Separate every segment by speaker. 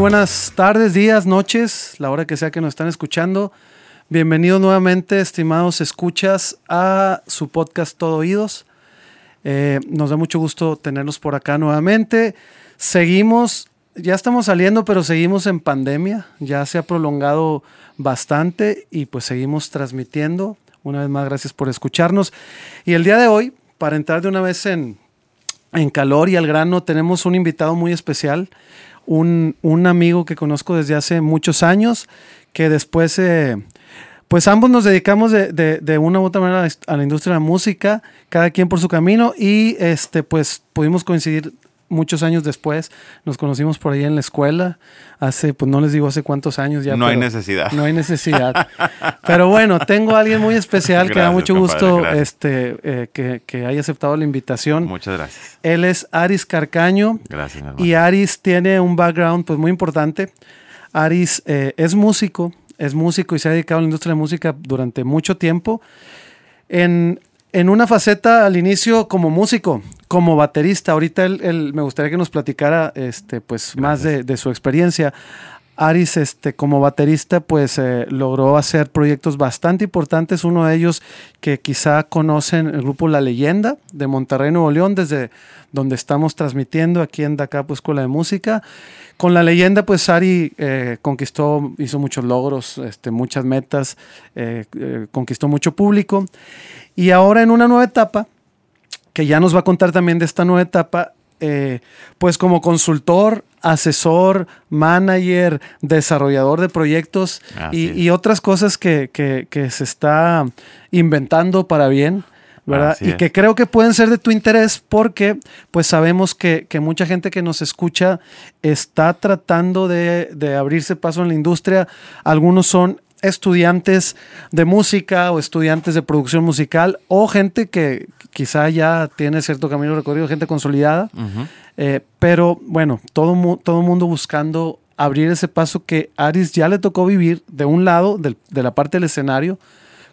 Speaker 1: buenas tardes, días, noches, la hora que sea que nos están escuchando. Bienvenidos nuevamente, estimados escuchas, a su podcast Todo Oídos. Eh, nos da mucho gusto tenerlos por acá nuevamente. Seguimos, ya estamos saliendo, pero seguimos en pandemia. Ya se ha prolongado bastante y pues seguimos transmitiendo. Una vez más, gracias por escucharnos. Y el día de hoy, para entrar de una vez en, en calor y al grano, tenemos un invitado muy especial un, amigo que conozco desde hace muchos años, que después, eh, pues ambos nos dedicamos de, una u otra manera a la industria de la música, cada quien por su camino, y este, pues pudimos coincidir muchos años después. Nos conocimos por ahí en la escuela, hace, pues no les digo hace cuántos años ya.
Speaker 2: No hay necesidad.
Speaker 1: No hay necesidad. pero bueno, tengo a alguien muy especial que da mucho gusto este, eh, que, que, haya aceptado la invitación.
Speaker 2: Muchas gracias.
Speaker 1: Él es Aris Carcaño.
Speaker 2: Gracias,
Speaker 1: Y Aris tiene un background pues muy importante. Aris eh, es músico, es músico y se ha dedicado a la industria de la música durante mucho tiempo. En, en una faceta al inicio como músico, como baterista. Ahorita él, me gustaría que nos platicara este, pues, más de, su experiencia. Aris, este, como baterista, pues eh, logró hacer proyectos bastante importantes. Uno de ellos que quizá conocen el grupo La Leyenda de Monterrey, Nuevo León, desde donde estamos transmitiendo aquí en Dacapo Escuela de Música. Con La Leyenda, pues Ari eh, conquistó, hizo muchos logros, este, muchas metas, eh, conquistó mucho público. Y ahora en una nueva etapa, que ya nos va a contar también de esta nueva etapa, pues como consultor, asesor, manager, desarrollador de proyectos y, otras cosas que, se está inventando para bien. ¿verdad? y que creo que pueden ser de tu interés porque pues sabemos que, mucha gente que nos escucha está tratando de, de abrirse paso en la industria. Algunos son estudiantes de música o estudiantes de producción musical o gente que quizá ya tiene cierto camino recorrido, gente consolidada. Eh, pero bueno, todo, todo mundo buscando abrir ese paso que Aris ya le tocó vivir de un lado, de la parte del escenario,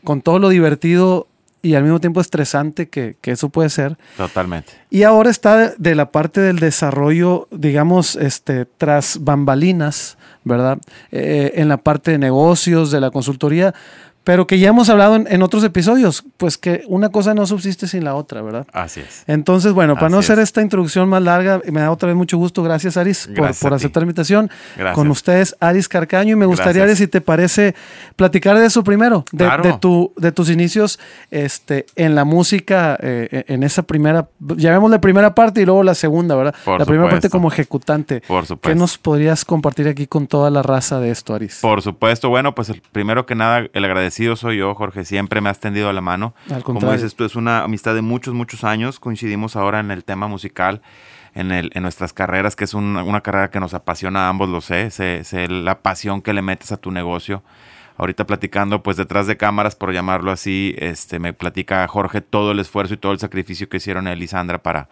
Speaker 1: con todo lo divertido y al mismo tiempo estresante que, eso puede ser.
Speaker 2: Totalmente.
Speaker 1: Y ahora está de, la parte del desarrollo, digamos, este, tras bambalinas, ¿verdad? Eh, en la parte de negocios, de la consultoría, pero que ya hemos hablado en, otros episodios, pues que una cosa no subsiste sin la otra, ¿verdad?
Speaker 2: Así es.
Speaker 1: Entonces, bueno, para no hacer esta introducción más larga, me da otra vez mucho gusto, gracias Aris por, aceptar la invitación. Gracias. Con ustedes, Aris Carcaño, y me gustaría, Aris, si te parece, platicar de eso primero, de, tu, de tus inicios este, en la música, eh, en esa primera, llamemos la primera parte y luego la segunda, ¿verdad? la primera parte como ejecutante.
Speaker 2: Por supuesto.
Speaker 1: ¿Qué nos podrías compartir aquí con toda la raza de esto, Aris?
Speaker 2: Por supuesto, bueno, pues primero que nada, el agradecimiento soy yo, Jorge. Siempre me has tendido la mano. Como dices tú, es una amistad de muchos, muchos años. Coincidimos ahora en el tema musical, en, el, en nuestras carreras, que es una carrera que nos apasiona a ambos, lo sé. Sé, la pasión que le metes a tu negocio. Ahorita platicando, pues detrás de cámaras, por llamarlo así, este, me platica Jorge todo el esfuerzo y todo el sacrificio que hicieron él y Sandra para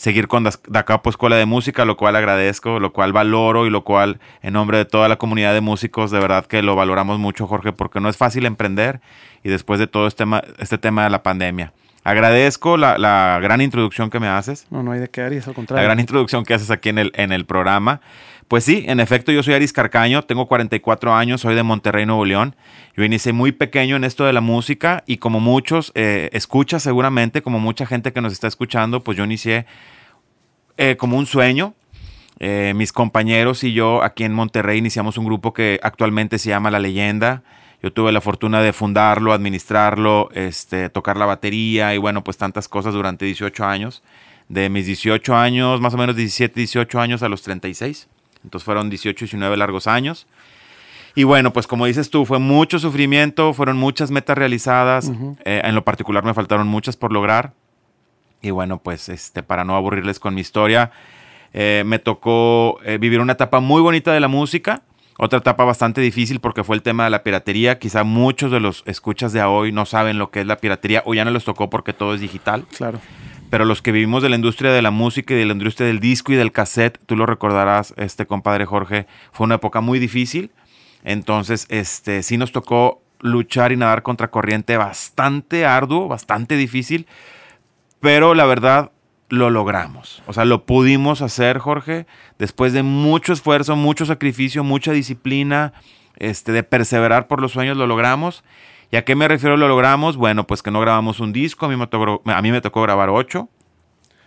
Speaker 2: seguir con Dacapo Escuela de Música, lo cual agradezco, lo cual valoro y lo cual en nombre de toda la comunidad de músicos, de verdad que lo valoramos mucho, Jorge, porque no es fácil emprender y después de todo este, este tema de la pandemia. Agradezco la, gran introducción que me haces.
Speaker 1: No, no hay de qué, Aris, al contrario.
Speaker 2: La gran introducción que haces aquí en el, en el programa. Pues sí, en efecto, yo soy Aris Carcaño, tengo 44 años, soy de Monterrey, Nuevo León. Yo inicié muy pequeño en esto de la música y como muchos eh, seguramente, como mucha gente que nos está escuchando, pues yo inicié eh, como un sueño. Eh, mis compañeros y yo aquí en Monterrey iniciamos un grupo que actualmente se llama La Leyenda. Yo tuve la fortuna de fundarlo, administrarlo, este, tocar la batería y bueno, pues tantas cosas durante 18 años. De mis 18 años, más o menos 17, 18 años a los 36. Entonces fueron 18, 19 largos años. Y bueno, pues como dices tú, fue mucho sufrimiento, fueron muchas metas realizadas. Eh, en lo particular me faltaron muchas por lograr. Y bueno, pues este, para no aburrirles con mi historia, eh, me tocó eh, vivir una etapa muy bonita de la música. Otra etapa bastante difícil porque fue el tema de la piratería. Quizá muchos de los escuchas de hoy no saben lo que es la piratería o ya no les tocó porque todo es digital.
Speaker 1: Claro
Speaker 2: pero los que vivimos de la industria de la música y de la industria del disco y del cassette, tú lo recordarás, este compadre Jorge, fue una época muy difícil. Entonces, este, sí nos tocó luchar y nadar contra corriente bastante arduo, bastante difícil, pero la verdad, lo logramos. O sea, lo pudimos hacer, Jorge, después de mucho esfuerzo, mucho sacrificio, mucha disciplina, este, de perseverar por los sueños, lo logramos. ¿Y a qué me refiero lo logramos? Bueno, pues que no grabamos un disco, a mí me tocó, a mí me tocó grabar ocho.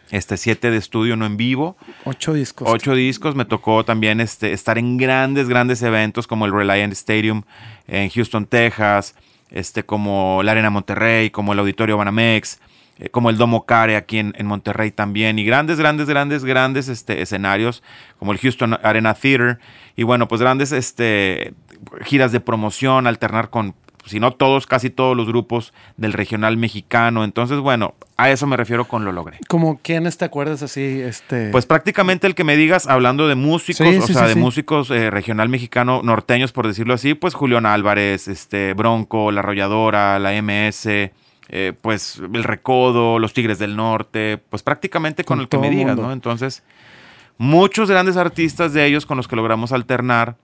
Speaker 2: Este, siete de estudio, no en vivo.
Speaker 1: Ocho discos.
Speaker 2: Ocho discos. Me tocó también este, estar en grandes, grandes eventos como el Reliant Stadium en Houston, Texas, este, como la Arena Monterrey, como el Auditorio Banamex, eh, como el Domo Care aquí en, en, Monterrey también, y grandes, grandes, grandes, grandes este, escenarios, como el Houston Arena Theater, y bueno, pues grandes este, giras de promoción, alternar con si no todos, casi todos los grupos del regional mexicano. Entonces, bueno, a eso me refiero con lo logré.
Speaker 1: ¿Como quiénes te acuerdas así? Este...
Speaker 2: Pues prácticamente el que me digas, hablando de músicos, o sea, de músicos eh, regional mexicano, norteños, por decirlo así, pues Julián Álvarez, este, Bronco, La Arrolladora, la MS, eh, pues El Recodo, Los Tigres del Norte, pues prácticamente con, el que me digas, ¿no? Entonces, muchos grandes artistas de ellos con los que logramos alternar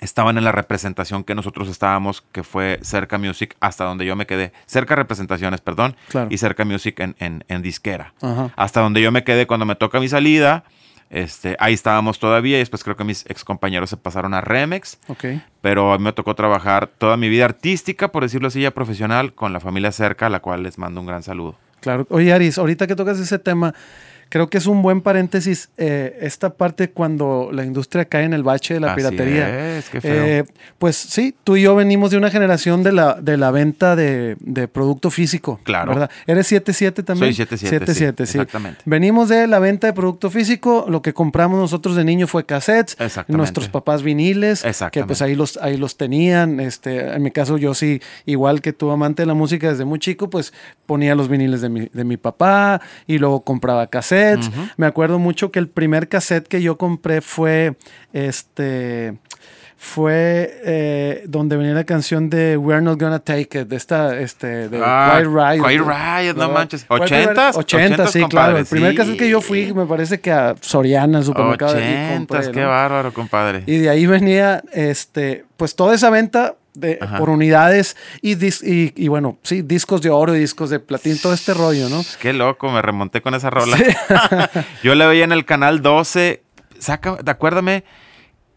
Speaker 2: estaban en la representación que nosotros estábamos, que fue Cerca Music, hasta donde yo me quedé. Cerca Representaciones, perdón. Y Cerca Music en, en, disquera. Hasta donde yo me quedé cuando me toca mi salida. Este, ahí estábamos todavía y después creo que mis ex compañeros se pasaron a Remex.
Speaker 1: Okay.
Speaker 2: Pero a mí me tocó trabajar toda mi vida artística, por decirlo así, ya profesional, con la familia Cerca, a la cual les mando un gran saludo.
Speaker 1: Claro. Oye, Aris, ahorita que tocas ese tema, creo que es un buen paréntesis eh, esta parte cuando la industria cae en el bache de la piratería.
Speaker 2: Es, qué feo. Eh,
Speaker 1: pues sí, tú y yo venimos de una generación de la, de la venta de, producto físico.
Speaker 2: Claro.
Speaker 1: ¿verdad? ¿Eres 77 también?
Speaker 2: Soy 77.
Speaker 1: 77,
Speaker 2: sí, Exactamente.
Speaker 1: Venimos de la venta de producto físico. Lo que compramos nosotros de niño fue cassettes.
Speaker 2: Exactamente.
Speaker 1: Nuestros papás viniles.
Speaker 2: Exactamente.
Speaker 1: Que pues ahí los, ahí los tenían. Este, en mi caso, yo sí, igual que tu amante de la música desde muy chico, pues ponía los viniles de mi, de mi papá y luego compraba cassettes. Me acuerdo mucho que el primer cassette que yo compré fue este fue eh, donde venía la canción de We're Not Gonna Take It, de esta, este, de
Speaker 2: ah, Quiet Riot. Quiet Riot, no manches. ¿80s?
Speaker 1: 80, sí, claro. El primer cassette que yo fui, me parece que a Soriana, el supermercado.
Speaker 2: 80, qué bárbaro, compadre.
Speaker 1: Y de ahí venía, este, pues toda esa venta de, por unidades y, y, bueno, sí, discos de oro y discos de platino, todo este rollo, ¿no?
Speaker 2: Qué loco, me remonté con esa rola. Yo la veía en el canal 12. Saca, acuérdame,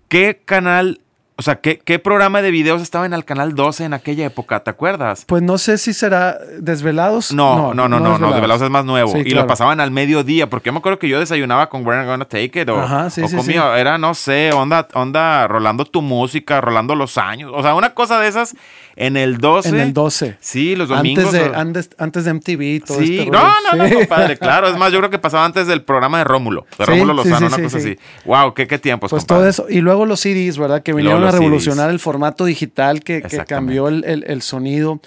Speaker 2: ¿qué canal o sea, ¿qué, ¿qué, programa de videos estaba en el canal 12 en aquella época? ¿Te acuerdas?
Speaker 1: Pues no sé si será Desvelados.
Speaker 2: No, no, no, no, no, Desvelados. es más nuevo. y lo pasaban al mediodía, porque yo me acuerdo que yo desayunaba con We're Gonna Take It o,
Speaker 1: Ajá, sí,
Speaker 2: o
Speaker 1: sí,
Speaker 2: comía, era, no sé, onda, onda, rolando tu música, rolando los años. O sea, una cosa de esas en el 12.
Speaker 1: En el 12.
Speaker 2: Sí, los domingos.
Speaker 1: Antes de, antes, antes de MTV, todo
Speaker 2: Sí,
Speaker 1: este
Speaker 2: no, no, no, compadre, claro. Es más, yo creo que pasaba antes del programa de Rómulo, de Rómulo Lozano, una cosa así. Wow, qué, qué tiempos,
Speaker 1: Pues todo eso. Y luego los CDs, ¿verdad? Que vinieron a revolucionar el formato digital que, cambió el, sonido.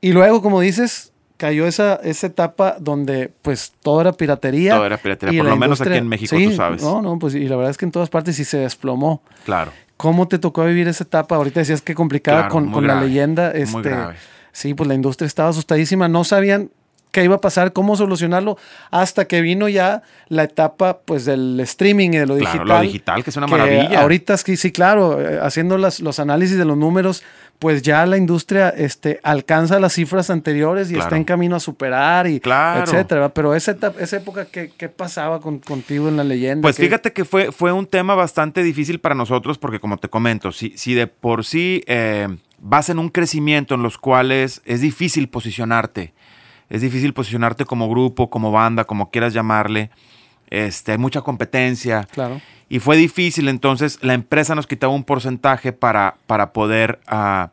Speaker 1: Y luego, como dices, cayó esa, esa etapa donde pues todo era piratería.
Speaker 2: Todo era piratería, por lo menos aquí en México, tú sabes.
Speaker 1: No, no, pues y la verdad es que en todas partes sí se desplomó.
Speaker 2: Claro.
Speaker 1: ¿Cómo te tocó vivir esa etapa? Ahorita decías que complicada con, la leyenda. Este, Sí, pues la industria estaba asustadísima. No sabían qué iba a pasar, cómo solucionarlo, hasta que vino ya la etapa pues del streaming y de lo digital.
Speaker 2: Lo digital, que es una maravilla.
Speaker 1: Ahorita sí, sí, claro, eh, haciendo las, los análisis de los números, pues ya la industria este, alcanza las cifras anteriores y está en camino a superar y etcétera. Pero esa, etapa, esa época, ¿qué, qué pasaba con, contigo en la leyenda?
Speaker 2: Pues fíjate que fue, fue un tema bastante difícil para nosotros porque como te comento, si, si de por sí eh, vas en un crecimiento en los cuales es difícil posicionarte, es difícil posicionarte como grupo, como banda, como quieras llamarle. Este, hay mucha competencia.
Speaker 1: Claro.
Speaker 2: Y fue difícil, entonces la empresa nos quitaba un porcentaje para, para poder uh,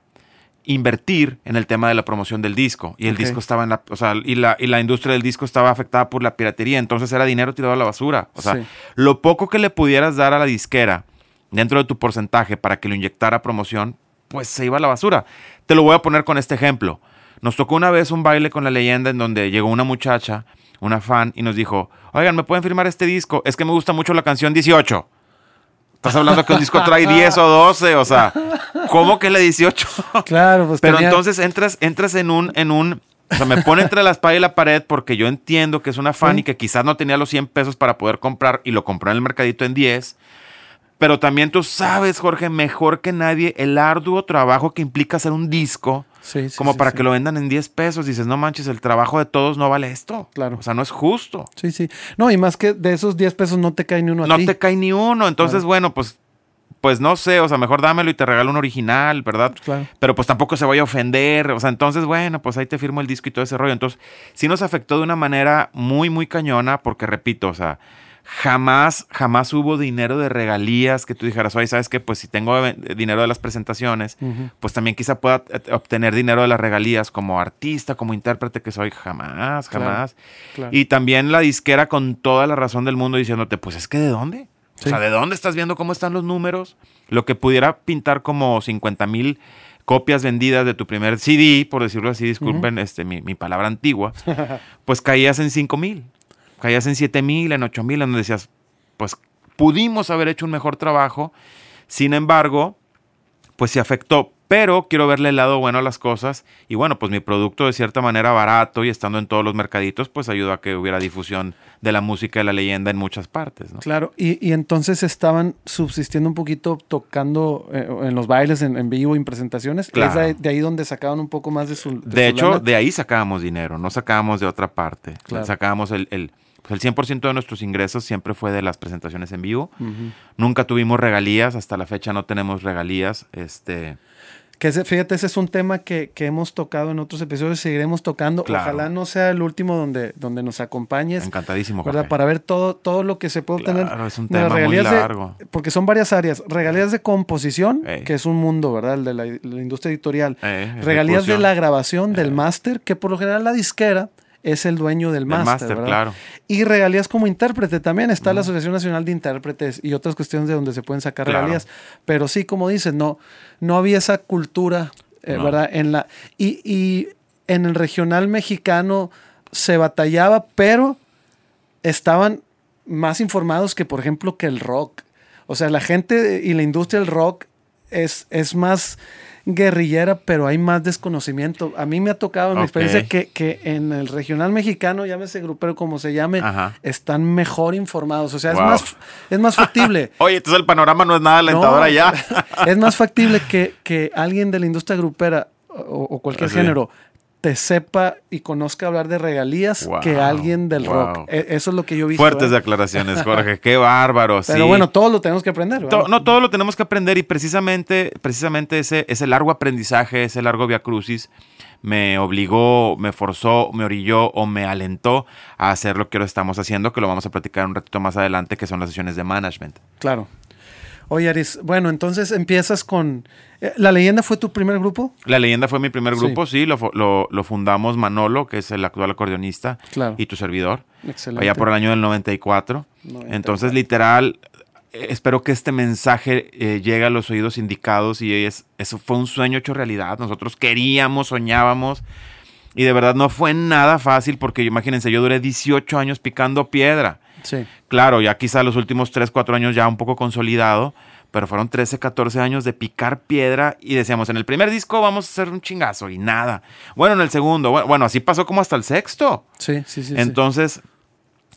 Speaker 2: invertir en el tema de la promoción del disco. Y el disco estaba en la, o sea, y la, y la industria del disco estaba afectada por la piratería, entonces era dinero tirado a la basura. O sea, lo poco que le pudieras dar a la disquera dentro de tu porcentaje para que lo inyectara promoción, pues se iba a la basura. Te lo voy a poner con este ejemplo. Nos tocó una vez un baile con la leyenda en donde llegó una muchacha, una fan, y nos dijo, oigan, ¿me pueden firmar este disco? Es que me gusta mucho la canción 18. Estás hablando que un disco trae 10 o 12, o sea, ¿cómo que la 18?
Speaker 1: Claro, pues
Speaker 2: Pero entonces entras, entras en un, en un, o sea, me pone entre la espalda y la pared porque yo entiendo que es una fan y que quizás no tenía los 100 pesos para poder comprar y lo compró en el mercadito en 10. Pero también tú sabes, Jorge, mejor que nadie, el arduo trabajo que implica hacer un disco
Speaker 1: Sí, sí,
Speaker 2: como
Speaker 1: sí,
Speaker 2: para que lo vendan en 10 pesos. Dices, no manches, el trabajo de todos no vale esto.
Speaker 1: Claro.
Speaker 2: O sea, no es justo.
Speaker 1: Sí, sí. No, y más que de esos 10 pesos no te cae ni uno a
Speaker 2: No
Speaker 1: ti.
Speaker 2: te cae ni uno. Entonces,
Speaker 1: Claro.
Speaker 2: bueno, pues, pues no sé, o sea, mejor dámelo y te regalo un original, ¿verdad?
Speaker 1: Claro.
Speaker 2: Pero pues tampoco se vaya a ofender. O sea, entonces, bueno, pues ahí te firmo el disco y todo ese rollo. Entonces, sí nos afectó de una manera muy, muy cañona, porque repito, o sea, jamás, jamás hubo dinero de regalías que tú dijeras, oye, ¿sabes qué? Pues si tengo eh, dinero de las presentaciones, pues también quizá pueda eh, obtener dinero de las regalías como artista, como intérprete que soy. Jamás, jamás.
Speaker 1: claro.
Speaker 2: Y también la disquera con toda la razón del mundo diciéndote, pues es que ¿de dónde?
Speaker 1: Sí.
Speaker 2: O sea, ¿de dónde estás viendo cómo están los números? Lo que pudiera pintar como 50 mil copias vendidas de tu primer CD, por decirlo así, disculpen este, mi, mi palabra antigua, pues caías en 5 mil, caías en 7 mil, en 8 mil, donde decías, pues pudimos haber hecho un mejor trabajo, sin embargo, pues se afectó. Pero quiero verle el lado bueno a las cosas. Y bueno, pues mi producto de cierta manera barato y estando en todos los mercaditos, pues ayudó a que hubiera difusión de la música y la leyenda en muchas partes. ¿no?
Speaker 1: Claro, y, y entonces estaban subsistiendo un poquito tocando eh, en los bailes, en, en vivo, en presentaciones.
Speaker 2: Claro.
Speaker 1: Es de, de ahí donde sacaban un poco más de su.
Speaker 2: De
Speaker 1: su
Speaker 2: hecho,
Speaker 1: lana?
Speaker 2: de ahí sacábamos dinero, no sacábamos de otra parte.
Speaker 1: Claro.
Speaker 2: Sacábamos el, el, pues el 100% de nuestros ingresos siempre fue de las presentaciones en vivo. Nunca tuvimos regalías, hasta la fecha no tenemos regalías. Este,
Speaker 1: Que ese- fíjate, ese es un tema que, que hemos tocado en otros episodios, seguiremos tocando.
Speaker 2: Claro.
Speaker 1: Ojalá no sea el último donde, donde nos acompañes.
Speaker 2: encantadísimo,
Speaker 1: ¿verdad?
Speaker 2: Jorge.
Speaker 1: Para ver todo, todo lo que se puede obtener.
Speaker 2: Claro, es un tema muy
Speaker 1: de-
Speaker 2: largo.
Speaker 1: porque son varias áreas. Regalías de composición,
Speaker 2: Ey.
Speaker 1: que es un mundo, ¿verdad? El de la, la industria editorial. Regalías de la grabación, del máster, que por lo general la disquera es el dueño del máster,
Speaker 2: claro.
Speaker 1: Y regalías como intérprete también. Está la Asociación Nacional de Intérpretes y otras cuestiones de donde se pueden sacar
Speaker 2: Claro.
Speaker 1: regalías. Pero sí, como dices, no, no había esa cultura, eh,
Speaker 2: No.
Speaker 1: ¿verdad? En la, y, y en el regional mexicano se batallaba, pero estaban más informados que, por ejemplo, que el rock. O sea, la gente y la industria del rock es, es más guerrillera, pero hay más desconocimiento. A mí me ha tocado en mi experiencia que, que en el regional mexicano, llámese grupero como se llame,
Speaker 2: Ajá.
Speaker 1: están mejor informados. O sea,
Speaker 2: Wow.
Speaker 1: es, más, es más factible.
Speaker 2: Oye, entonces el panorama no es nada alentador
Speaker 1: No,
Speaker 2: allá.
Speaker 1: es más factible que, que alguien de la industria grupera o, o cualquier género te sepa y conozca hablar de regalías
Speaker 2: Wow,
Speaker 1: que alguien del
Speaker 2: wow.
Speaker 1: rock. E- Eso es lo que yo visto.
Speaker 2: Fuertes declaraciones, Jorge. Qué bárbaro.
Speaker 1: Pero
Speaker 2: sí.
Speaker 1: bueno, todos lo tenemos que aprender.
Speaker 2: no todo lo tenemos que aprender y precisamente, precisamente ese, ese largo aprendizaje, ese largo via crucis, me obligó, me forzó, me orilló o me alentó a hacer lo que ahora estamos haciendo, que lo vamos a platicar un ratito más adelante, que son las sesiones de management.
Speaker 1: Claro. Oye, Aris, bueno, entonces empiezas con... eh, ¿La leyenda fue tu primer grupo?
Speaker 2: La leyenda fue mi primer grupo, sí, lo, lo- lo fundamos Manolo, que es el actual acordeonista,
Speaker 1: Claro.
Speaker 2: y tu servidor,
Speaker 1: Excelente.
Speaker 2: allá por el año del 94.
Speaker 1: 94.
Speaker 2: Entonces, literal, eh, espero que este mensaje eh, llegue a los oídos indicados y es, eso fue un sueño hecho realidad. Nosotros queríamos, soñábamos y de verdad no fue nada fácil porque imagínense, yo duré 18 años picando piedra.
Speaker 1: Sí.
Speaker 2: Claro, ya quizá los últimos 3, 4 años ya un poco consolidado, pero fueron 13, 14 años de picar piedra y decíamos, en el primer disco vamos a hacer un chingazo y nada. Bueno, en el segundo, bueno, bueno, así pasó como hasta el sexto.
Speaker 1: Sí, sí, sí. sí.
Speaker 2: Entonces,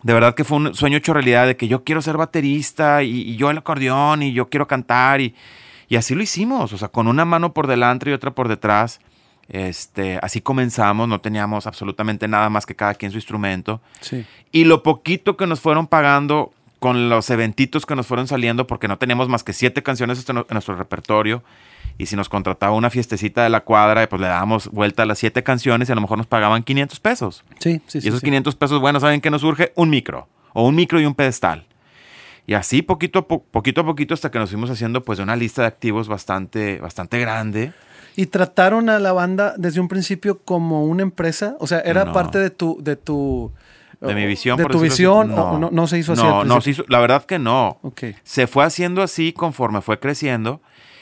Speaker 2: de verdad que fue un sueño hecho realidad de que yo quiero ser baterista y, y yo el acordeón y yo quiero cantar y, y así lo hicimos, o sea, con una mano por delante y otra por detrás. Este, así comenzamos, no teníamos absolutamente nada más que cada quien su instrumento.
Speaker 1: Sí.
Speaker 2: Y lo poquito que nos fueron pagando con los eventitos que nos fueron saliendo, porque no teníamos más que siete canciones en nuestro repertorio. Y si nos contrataba una fiestecita de la cuadra, pues le dábamos vuelta a las siete canciones y a lo mejor nos pagaban 500 pesos.
Speaker 1: Sí, sí, sí.
Speaker 2: y esos
Speaker 1: sí.
Speaker 2: 500 pesos, bueno, ¿saben qué nos surge? Un micro. O un micro y un pedestal. Y así poquito a, po- poquito, a poquito hasta que nos fuimos haciendo pues de una lista de activos bastante, bastante grande.
Speaker 1: Y trataron a la banda desde un principio como una empresa, o sea, era
Speaker 2: No.
Speaker 1: parte de tu, de tu,
Speaker 2: De mi visión.
Speaker 1: de
Speaker 2: por
Speaker 1: tu visión, o no, no se hizo así.
Speaker 2: No, no se hizo. La verdad que no. Se fue haciendo así conforme fue creciendo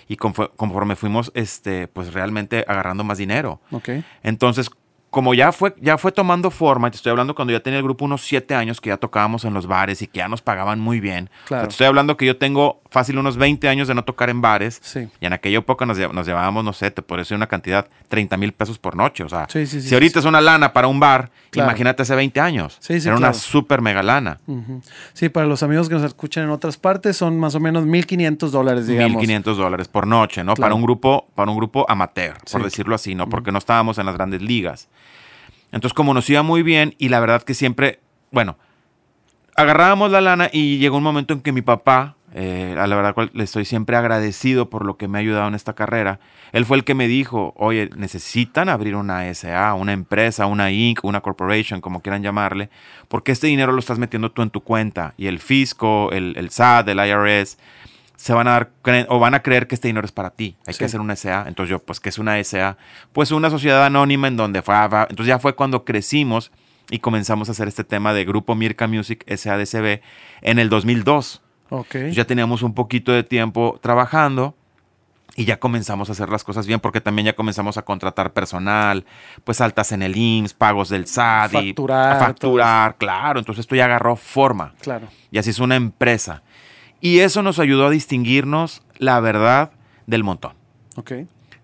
Speaker 2: y confo- conforme fuimos este, pues realmente agarrando más dinero.
Speaker 1: ok.
Speaker 2: Entonces, como ya fue, ya fue tomando forma, te estoy hablando cuando ya tenía el grupo unos siete años que ya tocábamos en los bares y que ya nos pagaban muy bien.
Speaker 1: Claro.
Speaker 2: te estoy hablando que yo tengo fácil unos 20 años de no tocar en bares.
Speaker 1: Sí.
Speaker 2: Y en aquella época nos, lle- nos llevábamos, no sé, te podría decir una cantidad, 30 mil pesos por noche. O sea,
Speaker 1: Sí, sí, sí,
Speaker 2: si ahorita es una lana para un bar,
Speaker 1: Claro.
Speaker 2: imagínate hace 20 años.
Speaker 1: Sí, sí,
Speaker 2: Era una súper mega lana.
Speaker 1: Sí, para los amigos que nos escuchan en otras partes son más o menos 1.500 dólares, digamos.
Speaker 2: 1.500 dólares por noche, ¿no? Para un grupo, para un grupo amateur, por decirlo así, ¿no? Porque no estábamos en las grandes ligas. Entonces, como nos iba muy bien, y la verdad que siempre, bueno, agarrábamos la lana y llegó un momento en que mi papá, eh, a la verdad cual le estoy siempre agradecido por lo que me ha ayudado en esta carrera, él fue el que me dijo, oye, necesitan abrir una SA, una empresa, una Inc., una corporation, como quieran llamarle, porque este dinero lo estás metiendo tú en tu cuenta y el fisco, el, el SAT, el IRS, se van a dar o van a creer que este dinero es para ti. Hay
Speaker 1: Sí.
Speaker 2: que hacer una SA. Entonces yo, pues, ¿qué es una SA? Pues una sociedad anónima en donde fue, va- entonces ya fue cuando crecimos y comenzamos a hacer este tema de Grupo Mirka Music SADCB en el 2002.
Speaker 1: Ok.
Speaker 2: Ya teníamos un poquito de tiempo trabajando y ya comenzamos a hacer las cosas bien porque también ya comenzamos a contratar personal, pues altas en el IMSS, pagos del SAT y
Speaker 1: Facturar,
Speaker 2: a facturar, claro. Entonces esto ya agarró forma
Speaker 1: Claro.
Speaker 2: y así es una empresa. Y eso nos ayudó a distinguirnos, la verdad, del montón.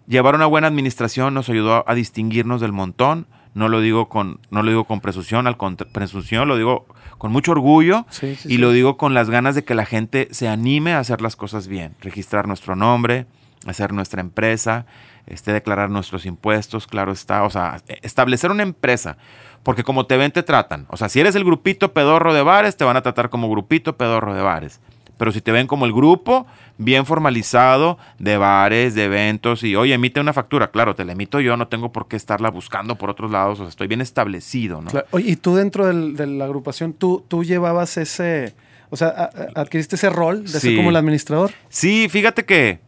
Speaker 2: Llevar una buena administración nos ayudó a, a distinguirnos del montón. No lo digo con, no lo digo con presunción, al contra- presunción, lo digo con mucho orgullo
Speaker 1: Sí, sí,
Speaker 2: y
Speaker 1: sí.
Speaker 2: lo digo con las ganas de que la gente se anime a hacer las cosas bien. Registrar nuestro nombre, hacer nuestra empresa, este, declarar nuestros impuestos, claro está. O sea, e- establecer una empresa. Porque como te ven, te tratan. O sea, si eres el grupito pedorro de bares, te van a tratar como grupito pedorro de bares. Pero si te ven como el grupo bien formalizado de bares, de eventos y, oye, emite una factura, claro, te la emito yo, no tengo por qué estarla buscando por otros lados, o sea, estoy bien establecido, ¿no?
Speaker 1: Claro. Oye, y tú dentro del- de la agrupación, ¿tú, tú llevabas ese, o sea, adquiriste ese rol de ser como el administrador?
Speaker 2: Sí, fíjate que,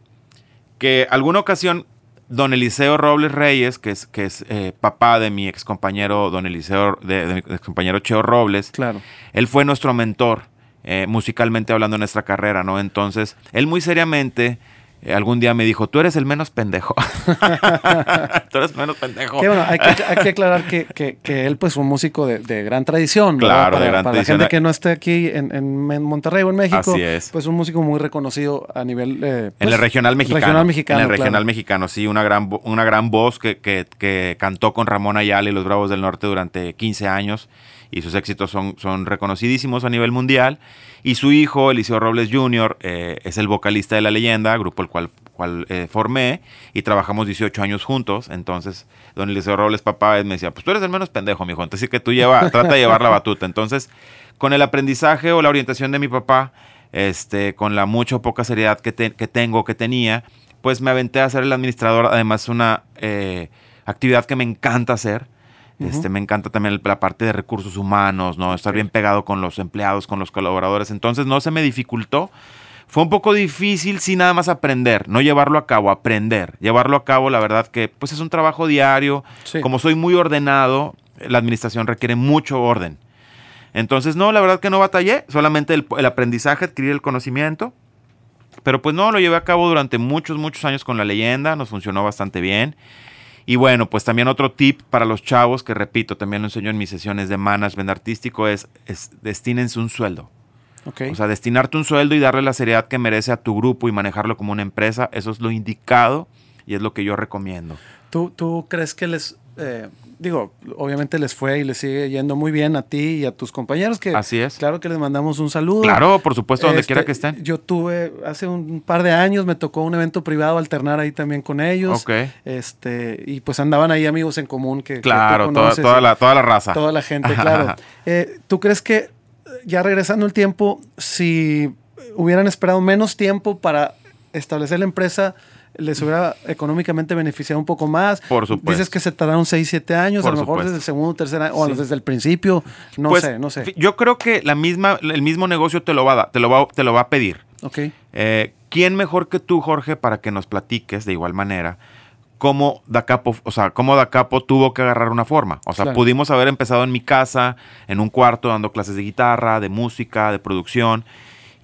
Speaker 2: que alguna ocasión don Eliseo Robles Reyes, que es, que es eh, papá de mi ex compañero don Eliseo, de, de mi ex compañero Cheo Robles,
Speaker 1: Claro.
Speaker 2: él fue nuestro mentor, eh, musicalmente hablando en nuestra carrera, ¿no? Entonces, él muy seriamente eh, algún día me dijo, tú eres el menos pendejo. tú eres menos pendejo.
Speaker 1: Que bueno, hay que, hay que aclarar que, que- que él, pues, un músico de, de gran tradición.
Speaker 2: Claro, de
Speaker 1: para,
Speaker 2: gran
Speaker 1: para
Speaker 2: tradición.
Speaker 1: la gente que no esté aquí en, en- en Monterrey o en México.
Speaker 2: Así es.
Speaker 1: Pues un músico muy reconocido a nivel. eh,
Speaker 2: En
Speaker 1: pues,
Speaker 2: el regional mexicano.
Speaker 1: Regional mexicano.
Speaker 2: En el
Speaker 1: claro.
Speaker 2: regional mexicano, sí, una gran, una gran voz que, que- que cantó con Ramón Ayala y los Bravos del Norte durante 15 años y sus éxitos son, son reconocidísimos a nivel mundial. Y su hijo, Eliseo Robles Jr., eh, es el vocalista de La Leyenda, grupo el cual, cual eh, formé y trabajamos 18 años juntos. Entonces, don Eliseo Robles, papá, me decía, pues tú eres el menos pendejo, mijo. Entonces, que tú lleva, trata de llevar la batuta. Entonces, con el aprendizaje o la orientación de mi papá, este, con la mucha o poca seriedad que, te- que tengo, que tenía, pues me aventé a ser el administrador. Además, una eh, actividad que me encanta hacer. Este, me encanta también la parte de recursos humanos, ¿no? Estar bien pegado con los empleados, con los colaboradores. Entonces no se me dificultó. Fue un poco difícil sin nada más aprender, no llevarlo a cabo, aprender. Llevarlo a cabo, la verdad que pues es un trabajo diario.
Speaker 1: Sí.
Speaker 2: Como soy muy ordenado, la administración requiere mucho orden. Entonces, no, la verdad que no batallé, solamente el, el aprendizaje, adquirir el conocimiento. Pero pues no, lo llevé a cabo durante muchos, muchos años con la leyenda, nos funcionó bastante bien. Y bueno, pues también otro tip para los chavos, que repito, también lo enseño en mis sesiones de management artístico, es, es destínense un sueldo.
Speaker 1: Ok.
Speaker 2: O sea, destinarte un sueldo y darle la seriedad que merece a tu grupo y manejarlo como una empresa, eso es lo indicado y es lo que yo recomiendo.
Speaker 1: ¿Tú, ¿Tú crees que les, eh, digo, obviamente les fue y les sigue yendo muy bien a ti y a tus compañeros? Que
Speaker 2: Así es.
Speaker 1: Claro que les mandamos un saludo.
Speaker 2: Claro, por supuesto, donde
Speaker 1: Este,
Speaker 2: quiera que estén.
Speaker 1: Yo tuve, hace un par de años, me tocó un evento privado alternar ahí también con ellos.
Speaker 2: Ok.
Speaker 1: Este, y pues andaban ahí amigos en común que, que tú
Speaker 2: Claro, toda, toda la, toda la raza.
Speaker 1: toda la gente, claro. Eh, ¿Tú crees que, ya regresando el tiempo, si hubieran esperado menos tiempo para establecer la empresa, les hubiera económicamente beneficiado un poco más?
Speaker 2: Por supuesto.
Speaker 1: Dices que se tardaron 6, 7 años,
Speaker 2: Por
Speaker 1: a lo mejor
Speaker 2: supuesto.
Speaker 1: desde el segundo tercer año, o
Speaker 2: Sí.
Speaker 1: desde el principio, no
Speaker 2: Pues,
Speaker 1: sé, no sé.
Speaker 2: Yo creo que la misma, el mismo negocio te lo va a, te lo va, te lo va a pedir.
Speaker 1: Ok.
Speaker 2: Eh, ¿Quién mejor que tú, Jorge, para que nos platiques de igual manera cómo Da Capo, o sea, cómo Da Capo tuvo que agarrar una forma? O sea,
Speaker 1: Claro.
Speaker 2: pudimos haber empezado en mi casa, en un cuarto, dando clases de guitarra, de música, de producción.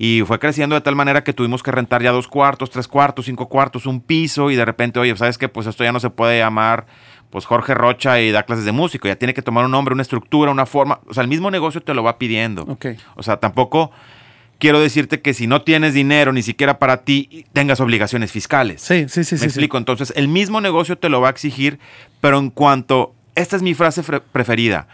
Speaker 2: Y fue creciendo de tal manera que tuvimos que rentar ya dos cuartos, tres cuartos, cinco cuartos, un piso y de repente, oye, ¿sabes qué? Pues esto ya no se puede llamar pues Jorge Rocha y da clases de músico, ya tiene que tomar un nombre, una estructura, una forma, o sea, el mismo negocio te lo va pidiendo. O sea, tampoco quiero decirte que si no tienes dinero ni siquiera para ti, tengas obligaciones fiscales.
Speaker 1: Sí, sí, sí.
Speaker 2: Me
Speaker 1: sí,
Speaker 2: explico, entonces el mismo negocio te lo va a exigir, pero en cuanto, esta es mi frase preferida,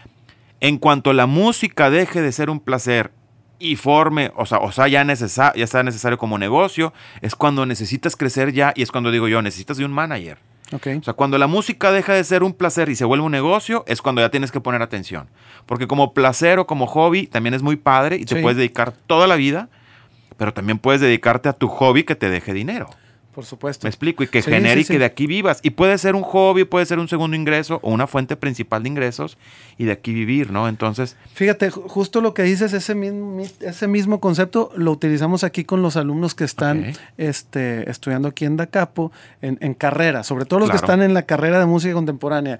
Speaker 2: en cuanto la música deje de ser un placer y forme, o sea, o sea ya, necesa- ya sea necesario como negocio, es cuando necesitas crecer ya y es cuando digo yo, necesitas de un manager. O sea, cuando la música deja de ser un placer y se vuelve un negocio, es cuando ya tienes que poner atención. Porque como placer o como hobby también es muy padre y te
Speaker 1: Sí.
Speaker 2: puedes dedicar toda la vida, pero también puedes dedicarte a tu hobby que te deje dinero.
Speaker 1: Por supuesto.
Speaker 2: Me explico, y que
Speaker 1: Sí,
Speaker 2: genere
Speaker 1: sí,
Speaker 2: y que de aquí vivas. Y puede ser un hobby, puede ser un segundo ingreso o una fuente principal de ingresos y de aquí vivir, ¿no? Entonces,
Speaker 1: Fíjate, ju- justo lo que dices, ese mismo, ese mismo concepto lo utilizamos aquí con los alumnos que están este, estudiando aquí en Dacapo, en, en carrera, sobre todo los que están en la carrera de música contemporánea.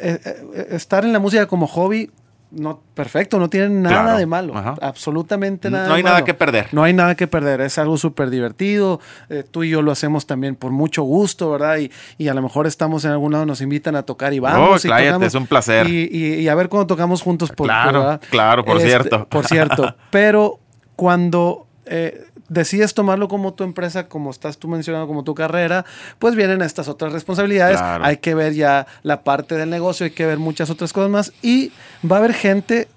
Speaker 1: Eh, eh, estar en la música como hobby, no, perfecto, no tiene nada
Speaker 2: Claro.
Speaker 1: de malo,
Speaker 2: Ajá.
Speaker 1: absolutamente nada.
Speaker 2: no hay
Speaker 1: de
Speaker 2: nada que perder.
Speaker 1: No hay nada que perder, es algo súper divertido. eh, tú y yo lo hacemos también por mucho gusto, ¿verdad? Y, y a lo mejor estamos en algún lado, nos invitan a tocar y vamos. y
Speaker 2: Oh,
Speaker 1: tocamos.
Speaker 2: es un placer.
Speaker 1: Y, y- y a ver cuándo tocamos juntos. Por,
Speaker 2: Claro,
Speaker 1: ¿verdad?
Speaker 2: claro, por cierto.
Speaker 1: Por cierto. Pero cuando eh, decides tomarlo como tu empresa, como estás tú mencionando, como tu carrera, pues vienen estas otras responsabilidades.
Speaker 2: Claro.
Speaker 1: Hay que ver ya la parte del negocio, hay que ver muchas otras cosas más. Y va a haber gente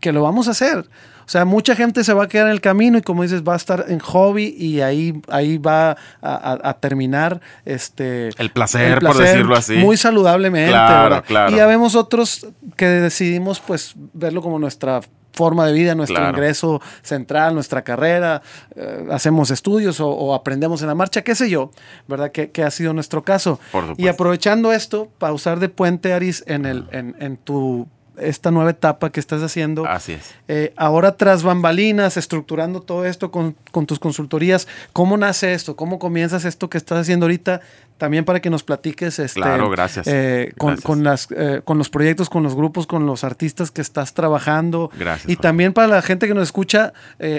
Speaker 1: que lo vamos a hacer. O sea, mucha gente se va a quedar en el camino y como dices, va a estar en hobby y ahí, ahí va a, a- a terminar este,
Speaker 2: El placer, por decirlo así.
Speaker 1: Muy saludablemente.
Speaker 2: Claro,
Speaker 1: ¿verdad?
Speaker 2: claro.
Speaker 1: Y ya vemos otros que decidimos pues verlo como nuestra forma de vida, nuestro
Speaker 2: Claro.
Speaker 1: ingreso central, nuestra carrera, eh, hacemos estudios o, o aprendemos en la marcha, qué sé yo, ¿verdad? Que, que ha sido nuestro caso.
Speaker 2: Por supuesto.
Speaker 1: Y aprovechando esto, para usar de puente, Aris, en, el, en, en tu esta nueva etapa que estás haciendo.
Speaker 2: Así es.
Speaker 1: Eh, ahora tras bambalinas, estructurando todo esto con, con tus consultorías, ¿cómo nace esto? ¿Cómo comienzas esto que estás haciendo ahorita? También para que nos platiques este,
Speaker 2: Claro, gracias.
Speaker 1: eh, con,
Speaker 2: Gracias.
Speaker 1: con las, eh, con los proyectos, con los grupos, con los artistas que estás trabajando.
Speaker 2: Gracias,
Speaker 1: Y
Speaker 2: Jorge.
Speaker 1: también para la gente que nos escucha,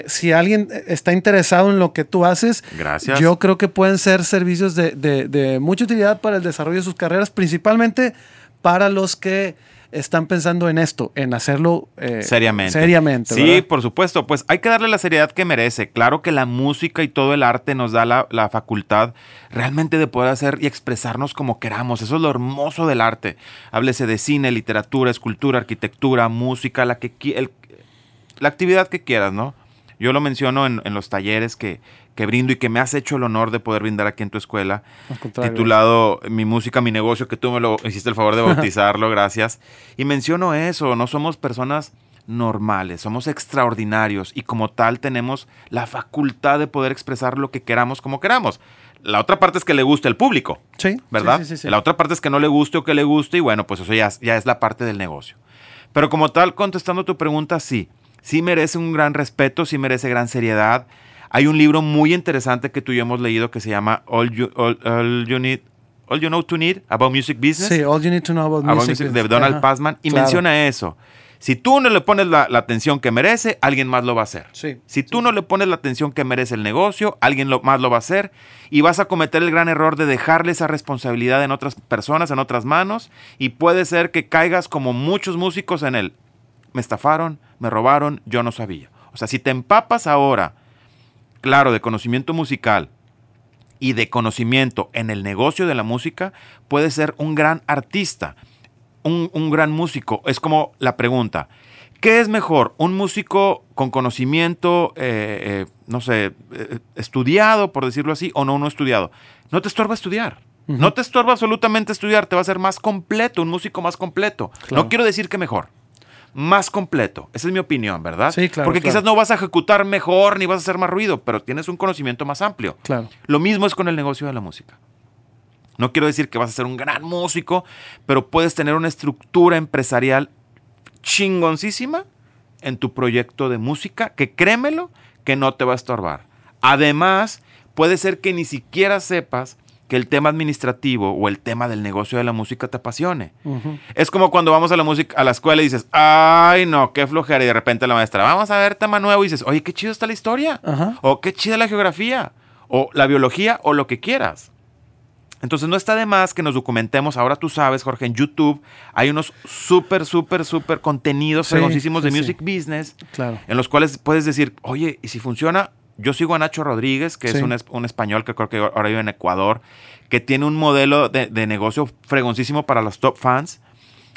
Speaker 1: si alguien está interesado en lo que tú haces,
Speaker 2: Gracias.
Speaker 1: yo creo que pueden ser servicios de, de- de mucha utilidad para el desarrollo de sus carreras, principalmente para los que están pensando en esto, en hacerlo eh,
Speaker 2: Seriamente.
Speaker 1: seriamente,
Speaker 2: Sí,
Speaker 1: ¿verdad?
Speaker 2: por supuesto. Pues hay que darle la seriedad que merece. Claro que la música y todo el arte nos da la, la facultad realmente de poder hacer y expresarnos como queramos. Eso es lo hermoso del arte. Háblese de cine, literatura, escultura, arquitectura, música, la, que, el- la actividad que quieras, ¿no? Yo lo menciono en, en los talleres que, que brindo y que me has hecho el honor de poder brindar aquí en tu escuela titulado Mi música, mi negocio, que tú me lo hiciste el favor de bautizarlo, gracias. Y menciono eso, no somos personas normales, somos extraordinarios y como tal tenemos la facultad de poder expresar lo que queramos como queramos. La otra parte es que le guste al público,
Speaker 1: Sí,
Speaker 2: ¿verdad?
Speaker 1: Sí, sí, sí, sí.
Speaker 2: La otra parte es que no le guste o que le guste y bueno, pues eso ya, ya es la parte del negocio. Pero como tal, contestando tu pregunta, sí, sí merece un gran respeto, sí merece gran seriedad. Hay un libro muy interesante que tú y yo hemos leído que se llama All You, All- All you, Need, All You Know to Need About Music Business.
Speaker 1: Sí, All You Need to Know About
Speaker 2: About
Speaker 1: Music.
Speaker 2: Music, de Donald
Speaker 1: Ajá,
Speaker 2: Passman y
Speaker 1: claro.
Speaker 2: menciona eso. Si tú no le pones la, la atención que merece, alguien más lo va a hacer.
Speaker 1: Sí,
Speaker 2: Si tú no le pones la atención que merece el negocio, alguien lo- más lo va a hacer y vas a cometer el gran error de dejarle esa responsabilidad en otras personas, en otras manos y puede ser que caigas como muchos músicos en el me estafaron, me robaron, yo no sabía. O sea, si te empapas ahora, claro, de conocimiento musical y de conocimiento en el negocio de la música, puedes ser un gran artista, un, un gran músico. Es como la pregunta, ¿qué es mejor? ¿Un músico con conocimiento, eh, eh, no sé, eh, estudiado, por decirlo así, o no uno estudiado? No te estorba estudiar. No te estorba absolutamente estudiar, te va a ser más completo, un músico más completo.
Speaker 1: Claro.
Speaker 2: No quiero decir que mejor, más completo. Esa es mi opinión, ¿verdad?
Speaker 1: Sí, claro,
Speaker 2: Porque
Speaker 1: claro.
Speaker 2: quizás no vas a ejecutar mejor ni vas a hacer más ruido, pero tienes un conocimiento más amplio.
Speaker 1: Claro.
Speaker 2: Lo mismo es con el negocio de la música. No quiero decir que vas a ser un gran músico, pero puedes tener una estructura empresarial chingoncísima en tu proyecto de música que créemelo que no te va a estorbar. Además, puede ser que ni siquiera sepas que el tema administrativo o el tema del negocio de la música te apasione. Es como cuando vamos a la música, a la escuela y dices, ay no, qué flojera. Y de repente la maestra, vamos a ver tema nuevo. Y dices, oye, qué chido está la historia. O qué chida la geografía. O la biología o lo que quieras. Entonces no está de más que nos documentemos. Ahora tú sabes, Jorge, en YouTube hay unos súper, súper, súper contenidos
Speaker 1: Sí,
Speaker 2: fregoncísimos de
Speaker 1: sí.
Speaker 2: music business
Speaker 1: Claro.
Speaker 2: en los cuales puedes decir, oye, y si funciona, yo sigo a Nacho Rodríguez, que
Speaker 1: Sí.
Speaker 2: es un, un español que creo que ahora vive en Ecuador, que tiene un modelo de, de negocio fregoncísimo para los top fans.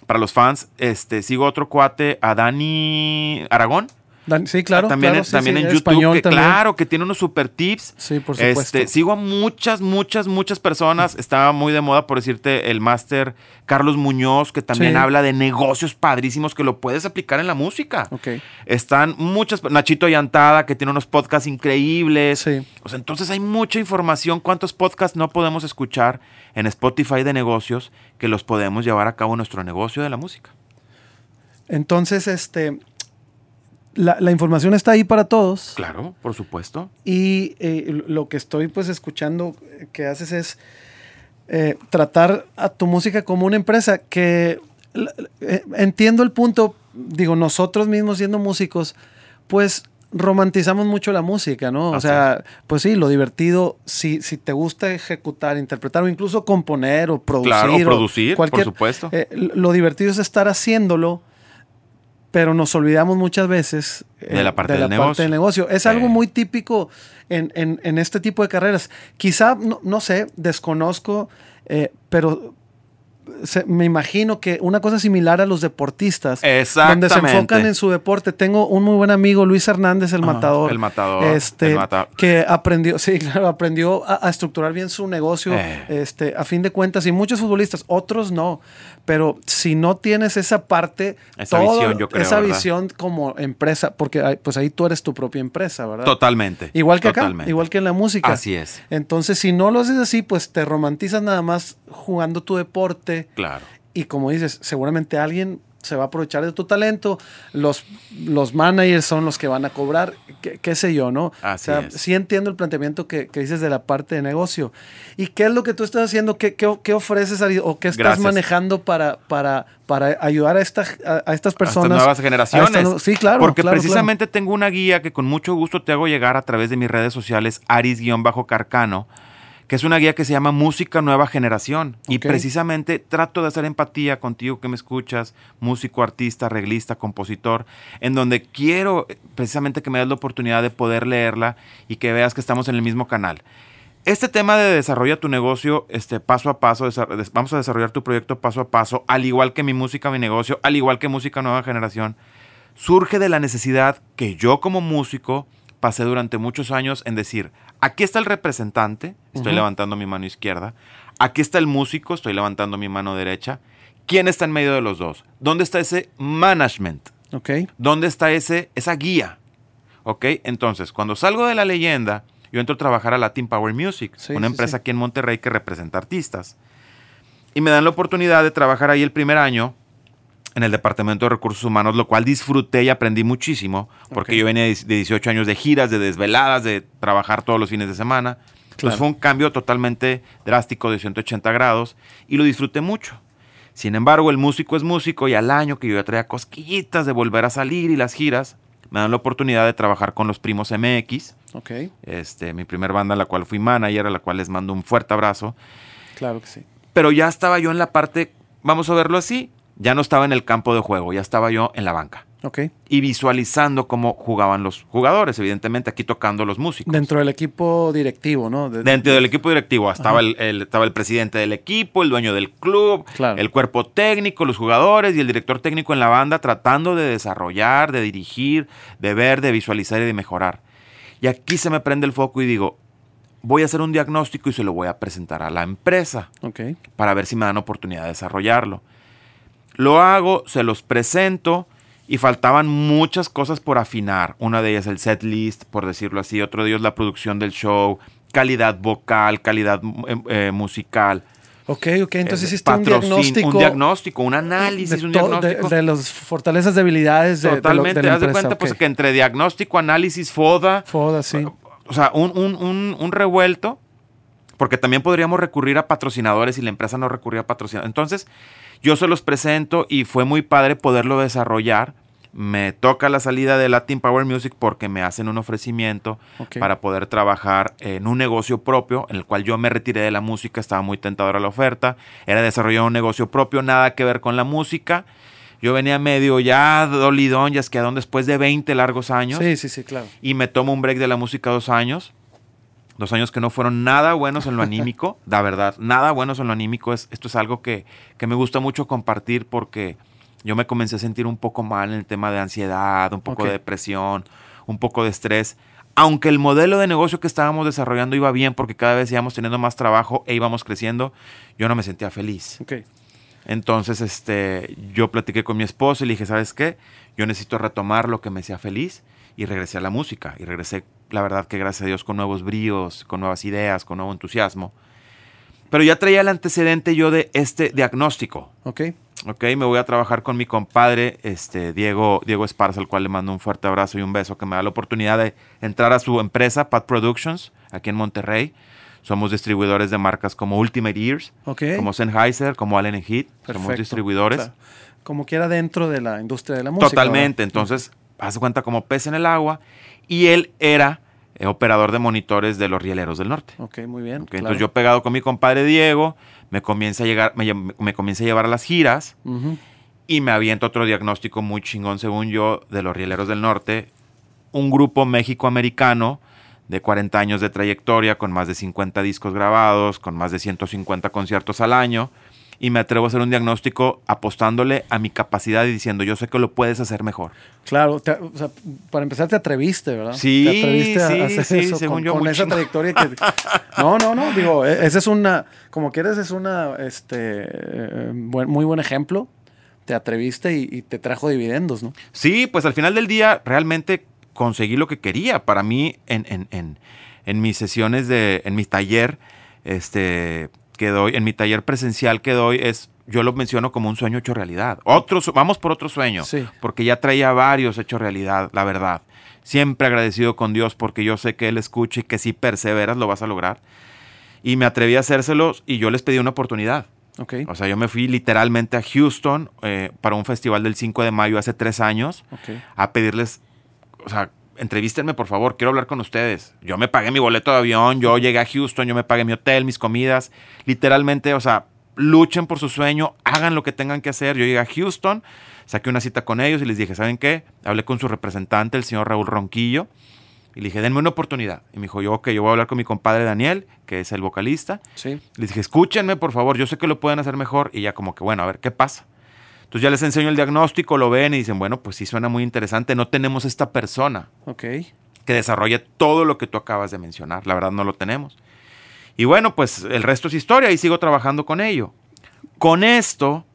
Speaker 2: Para los fans, este, sigo otro cuate, a Dani Aragón.
Speaker 1: Dan- sí, claro.
Speaker 2: también
Speaker 1: claro,
Speaker 2: en,
Speaker 1: sí,
Speaker 2: también
Speaker 1: sí,
Speaker 2: en YouTube.
Speaker 1: español
Speaker 2: que,
Speaker 1: también.
Speaker 2: claro, que tiene unos super tips.
Speaker 1: Sí, por supuesto.
Speaker 2: Este, sigo a muchas, muchas, muchas personas. Estaba muy de moda, por decirte, el máster Carlos Muñoz, que también habla de negocios padrísimos que lo puedes aplicar en la música.
Speaker 1: Ok.
Speaker 2: Están muchas, Nachito Llantada, que tiene unos podcasts increíbles.
Speaker 1: Sí.
Speaker 2: O sea, entonces hay mucha información. ¿Cuántos podcasts no podemos escuchar en Spotify de negocios que los podemos llevar a cabo en nuestro negocio de la música?
Speaker 1: Entonces, este, la, la información está ahí para todos.
Speaker 2: Claro, por supuesto.
Speaker 1: Y eh, lo que estoy pues escuchando eh, que haces es eh, tratar a tu música como una empresa que eh, entiendo el punto, digo, nosotros mismos siendo músicos, pues romantizamos mucho la música, ¿no? O
Speaker 2: Así
Speaker 1: sea, pues sí, lo divertido, si, si te gusta ejecutar, interpretar o incluso componer o producir.
Speaker 2: Claro, o producir, por
Speaker 1: cualquier-
Speaker 2: supuesto.
Speaker 1: eh, lo divertido es estar haciéndolo, pero nos olvidamos muchas veces eh,
Speaker 2: De la parte del negocio.
Speaker 1: del negocio. Es
Speaker 2: Sí.
Speaker 1: algo muy típico en, en- en este tipo de carreras. Quizá, no, no sé, desconozco, eh, pero se- me imagino que una cosa similar a los deportistas, donde se enfocan en su deporte. Tengo un muy buen amigo, Luis Hernández, el matador.
Speaker 2: el matador,
Speaker 1: Este,
Speaker 2: el mata-
Speaker 1: que aprendió, sí, claro, aprendió a, a estructurar bien su negocio,
Speaker 2: Eh.
Speaker 1: este, a fin de cuentas, y muchos futbolistas, otros no. Pero si no tienes esa parte,
Speaker 2: Esa visión, yo creo,
Speaker 1: esa
Speaker 2: ¿verdad?
Speaker 1: visión como empresa, porque ahí- pues ahí tú eres tu propia empresa, ¿verdad?
Speaker 2: Totalmente.
Speaker 1: Igual que acá,
Speaker 2: totalmente.
Speaker 1: igual que en la música.
Speaker 2: Así es.
Speaker 1: Entonces, si no lo haces así, pues te romantizas nada más jugando tu deporte
Speaker 2: Claro.
Speaker 1: y como dices, seguramente alguien se va a aprovechar de tu talento, los, los managers son los que van a cobrar, qué, sé yo, ¿no?
Speaker 2: Así
Speaker 1: o sea,
Speaker 2: es.
Speaker 1: sí entiendo el planteamiento que, que dices de la parte de negocio. ¿Y qué es lo que tú estás haciendo? ¿Qué, qué, qué ofreces o qué estás
Speaker 2: Gracias.
Speaker 1: manejando para, para, para ayudar a, esta, a, a estas
Speaker 2: A
Speaker 1: personas?
Speaker 2: estas nuevas
Speaker 1: a
Speaker 2: generaciones.
Speaker 1: sí, claro.
Speaker 2: Porque
Speaker 1: claro,
Speaker 2: precisamente tengo una guía que con mucho gusto te hago llegar a través de mis redes sociales, Aris-Carcano, que es una guía que se llama Música Nueva Generación. Y precisamente trato de hacer empatía contigo que me escuchas, músico, artista, arreglista, compositor, en donde quiero eh, precisamente que me des la oportunidad de poder leerla y que veas que estamos en el mismo canal. Este tema de desarrolla tu negocio este, paso a paso, vamos a desarrollar tu proyecto paso a paso, al igual que mi música, mi negocio, al igual que música nueva generación, surge de la necesidad que yo como músico pasé durante muchos años en decir, aquí está el representante, estoy levantando mi mano izquierda, aquí está el músico, estoy levantando mi mano derecha, ¿quién está en medio de los dos? ¿Dónde está ese management? ¿Dónde está ese, esa guía? ¿Ok? Entonces, cuando salgo de la leyenda, yo entro a trabajar a Latin Power Music,
Speaker 1: Sí,
Speaker 2: una
Speaker 1: sí,
Speaker 2: empresa
Speaker 1: sí.
Speaker 2: aquí en Monterrey que representa artistas. Y me dan la oportunidad de trabajar ahí el primer año en el Departamento de Recursos Humanos, lo cual disfruté y aprendí muchísimo, porque yo venía de de 18 años de giras, de desveladas, de trabajar todos los fines de semana. Entonces
Speaker 1: Claro.
Speaker 2: fue un cambio totalmente drástico de 180 grados y lo disfruté mucho. Sin embargo, el músico es músico y al año que yo ya traía cosquillitas de volver a salir y las giras, me dan la oportunidad de trabajar con los primos MX,
Speaker 1: Ok.
Speaker 2: este, mi primer banda en la cual fui manager, a la cual les mando un fuerte abrazo.
Speaker 1: Claro que sí.
Speaker 2: Pero ya estaba yo en la parte, vamos a verlo así, ya no estaba en el campo de juego, ya estaba yo en la banca.
Speaker 1: Ok.
Speaker 2: Y visualizando cómo jugaban los jugadores, evidentemente aquí tocando los músicos.
Speaker 1: Dentro del equipo directivo, ¿no? De-
Speaker 2: Dentro del equipo directivo estaba el, el- estaba el presidente del equipo, el dueño del club,
Speaker 1: Claro.
Speaker 2: el cuerpo técnico, los jugadores y el director técnico en la banda tratando de desarrollar, de dirigir, de ver, de visualizar y de mejorar. Y aquí se me prende el foco y digo, voy a hacer un diagnóstico y se lo voy a presentar a la empresa
Speaker 1: Ok.
Speaker 2: para ver si me dan oportunidad de desarrollarlo. Lo hago, se los presento y faltaban muchas cosas por afinar. Una de ellas el set list, por decirlo así. Otro de ellos la producción del show, calidad vocal, calidad eh, eh, musical.
Speaker 1: Ok, ok. Entonces
Speaker 2: eh,
Speaker 1: hiciste un diagnóstico.
Speaker 2: Un diagnóstico, un análisis,
Speaker 1: de,
Speaker 2: un diagnóstico.
Speaker 1: de, de las fortalezas, debilidades de, de lo-
Speaker 2: Totalmente,
Speaker 1: de la
Speaker 2: haz de cuenta pues, que entre diagnóstico, análisis, FODA,
Speaker 1: Foda, sí.
Speaker 2: o sea, un, un- un- un revuelto, porque también podríamos recurrir a patrocinadores y la empresa no recurría a patrocinadores. Entonces, yo se los presento y fue muy padre poderlo desarrollar me toca la salida de Latin Power Music porque me hacen un ofrecimiento para poder trabajar en un negocio propio, en el cual yo me retiré de la música, estaba muy tentadora la oferta, era desarrollar un negocio propio, nada que ver con la música. Yo venía medio ya dolidón, ya asqueadón después de 20 largos años
Speaker 1: Sí, sí, sí, claro.
Speaker 2: y me tomo un break de la música dos años. Dos años que no fueron nada buenos en lo anímico, la verdad, nada buenos en lo anímico. Es, esto es algo que, que me gusta mucho compartir porque yo me comencé a sentir un poco mal en el tema de ansiedad, un poco de depresión, un poco de estrés. Aunque el modelo de negocio que estábamos desarrollando iba bien porque cada vez íbamos teniendo más trabajo e íbamos creciendo, yo no me sentía feliz.
Speaker 1: Ok.
Speaker 2: Entonces, este, yo platiqué con mi esposo y le dije, ¿sabes qué? Yo necesito retomar lo que me hacía feliz y regresé a la música. Y regresé, la verdad que gracias a Dios, con nuevos bríos, con nuevas ideas, con nuevo entusiasmo. Pero ya traía el antecedente yo de este diagnóstico.
Speaker 1: Ok.
Speaker 2: Ok, me voy a trabajar con mi compadre, este, Diego, Diego Esparza, al cual le mando un fuerte abrazo y un beso, que me da la oportunidad de entrar a su empresa, Pat Productions, aquí en Monterrey. Somos distribuidores de marcas como Ultimate Ears,
Speaker 1: Ok.
Speaker 2: como Sennheiser, como Allen Heat. Somos distribuidores.
Speaker 1: Como quiera dentro de la industria de la música.
Speaker 2: Totalmente. Entonces, haz cuenta como pez en el agua. Y él era eh, operador de monitores de los rieleros del norte.
Speaker 1: Ok, muy bien.
Speaker 2: Ok,
Speaker 1: claro.
Speaker 2: Entonces yo pegado con mi compadre Diego, me comienza a llegar, me, me comienza a llevar a las giras
Speaker 1: Ujú.
Speaker 2: y me aviento otro diagnóstico muy chingón, según yo, de los rieleros del norte. Un grupo México-americano de 40 años de trayectoria, con más de 50 discos grabados, con más de 150 conciertos al año. Y me atrevo a hacer un diagnóstico apostándole a mi capacidad y diciendo, yo sé que lo puedes hacer mejor.
Speaker 1: Claro, te- o sea, para empezar te atreviste, ¿verdad?
Speaker 2: Sí,
Speaker 1: te atreviste a
Speaker 2: sí,
Speaker 1: hacer
Speaker 2: sí,
Speaker 1: eso
Speaker 2: según
Speaker 1: con,
Speaker 2: yo,
Speaker 1: con esa trayectoria que... No, no, no, digo, e- esa es una, como quieres, es una, este, eh, buen- muy buen ejemplo. Te atreviste y, y te trajo dividendos, ¿no?
Speaker 2: Sí, pues al final del día realmente conseguí lo que quería. Para mí, en, en, en, en mis sesiones de, en mi taller, este, que doy, en mi taller presencial que doy, es, yo lo menciono como un sueño hecho realidad. Otro, vamos por otro sueño,
Speaker 1: Sí.
Speaker 2: porque ya traía varios hechos realidad, la verdad. Siempre agradecido con Dios porque yo sé que Él escucha y que si perseveras lo vas a lograr. Y me atreví a hacérselos y yo les pedí una oportunidad.
Speaker 1: Ok,
Speaker 2: O sea, yo me fui literalmente a Houston eh, para un festival del 5 de mayo hace tres años
Speaker 1: ok.
Speaker 2: a pedirles, o sea, entrevístenme por favor, quiero hablar con ustedes. Yo me pagué mi boleto de avión, yo llegué a Houston, yo me pagué mi hotel, mis comidas, literalmente, o sea, luchen por su sueño, hagan lo que tengan que hacer. Yo llegué a Houston, saqué una cita con ellos y les dije, ¿saben qué? Hablé con su representante, el señor Raúl Ronquillo, y le dije, denme una oportunidad. Y me dijo, yo, ok, yo voy a hablar con mi compadre Daniel, que es el vocalista.
Speaker 1: Sí,
Speaker 2: Les dije, escúchenme, por favor, yo sé que lo pueden hacer mejor. Y ya como que, bueno, a ver, ¿qué pasa? Entonces ya les enseño el diagnóstico, lo ven y dicen, bueno, pues sí suena muy interesante. No tenemos esta persona
Speaker 1: ok.
Speaker 2: que desarrolle todo lo que tú acabas de mencionar. La verdad no lo tenemos. Y bueno, pues el resto es historia y sigo trabajando con ello. Con esto,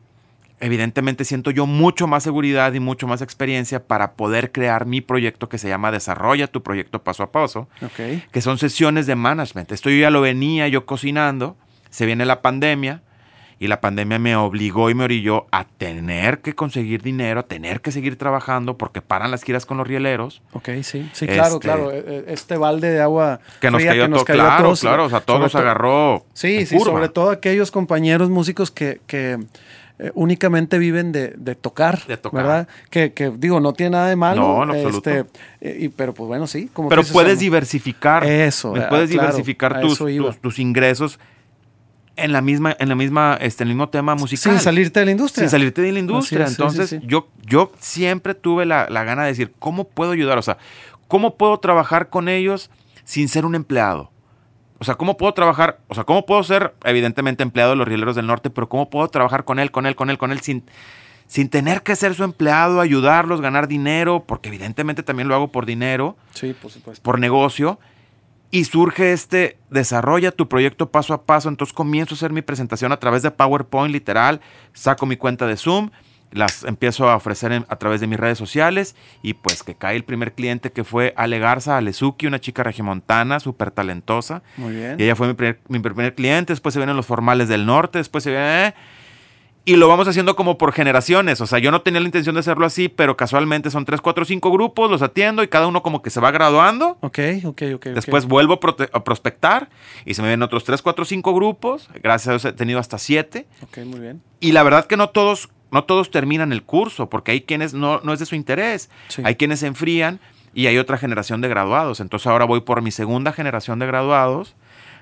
Speaker 2: evidentemente siento yo mucho más seguridad y mucho más experiencia para poder crear mi proyecto que se llama Desarrolla tu proyecto paso a paso
Speaker 1: Ok,
Speaker 2: que son sesiones de management. Esto yo ya lo venía yo cocinando, se viene la pandemia y la pandemia me obligó y me orilló a tener que conseguir dinero, a tener que seguir trabajando porque paran las giras con los rieleros.
Speaker 1: ok, sí. Sí, claro,
Speaker 2: Este-
Speaker 1: claro. eh, eh, Este balde de agua
Speaker 2: Que nos
Speaker 1: fría
Speaker 2: cayó todo,
Speaker 1: a
Speaker 2: claro,
Speaker 1: todos,
Speaker 2: claro, o sea, todos nos agarró.
Speaker 1: Sí, sí,
Speaker 2: curva.
Speaker 1: sobre todo aquellos compañeros músicos que, que, eh, únicamente viven de, de tocar,
Speaker 2: De tocar.
Speaker 1: ¿verdad? Que, que, digo, no tiene nada de malo.
Speaker 2: No, en absoluto.
Speaker 1: este, eh, y, pero pues bueno, sí. Como
Speaker 2: Pero puedes diversificar.
Speaker 1: Eso, ah,
Speaker 2: puedes
Speaker 1: claro,
Speaker 2: diversificar tus, tus ingresos en la misma, en la misma, este, en el mismo tema musical.
Speaker 1: Sin salirte de la industria.
Speaker 2: Sin salirte de la industria.
Speaker 1: Sí,
Speaker 2: Entonces,
Speaker 1: sí, sí.
Speaker 2: Yo, yo siempre tuve la, la gana de decir, ¿cómo puedo ayudar? O sea, ¿cómo puedo trabajar con ellos sin ser un empleado? O sea, ¿cómo puedo trabajar? O sea, ¿cómo puedo ser, evidentemente, empleado de los Rieleros del Norte, pero ¿cómo puedo trabajar con él, con él, con él, con él, sin, sin tener que ser su empleado, ayudarlos, ganar dinero? Porque evidentemente también lo hago por dinero
Speaker 1: Sí, por supuesto.
Speaker 2: por negocio y surge este desarrolla tu proyecto paso a paso. Entonces comienzo a hacer mi presentación a través de PowerPoint literal, saco mi cuenta de Zoom, las empiezo a ofrecer en- a través de mis redes sociales y pues que cae el primer cliente que fue Ale Garza, Alezuki, una chica regimontana súper talentosa.
Speaker 1: Muy bien.
Speaker 2: Y ella fue mi primer, mi primer cliente, después se vienen los formales del norte, después se viene... Y lo vamos haciendo como por generaciones. O sea, yo no tenía la intención de hacerlo así, pero casualmente son 3, 4, 5 grupos, los atiendo y cada uno como que se va graduando.
Speaker 1: Ok, ok, ok.
Speaker 2: Después vuelvo a, prospectar y se me ven otros 3, 4, 5 grupos. Gracias a Dios he tenido hasta 7.
Speaker 1: Ok, muy bien.
Speaker 2: Y la verdad que no todos no todos terminan el curso, porque hay quienes no, no es de su interés.
Speaker 1: Sí.
Speaker 2: Hay quienes se enfrían y hay otra generación de graduados. Entonces ahora voy por mi segunda generación de graduados,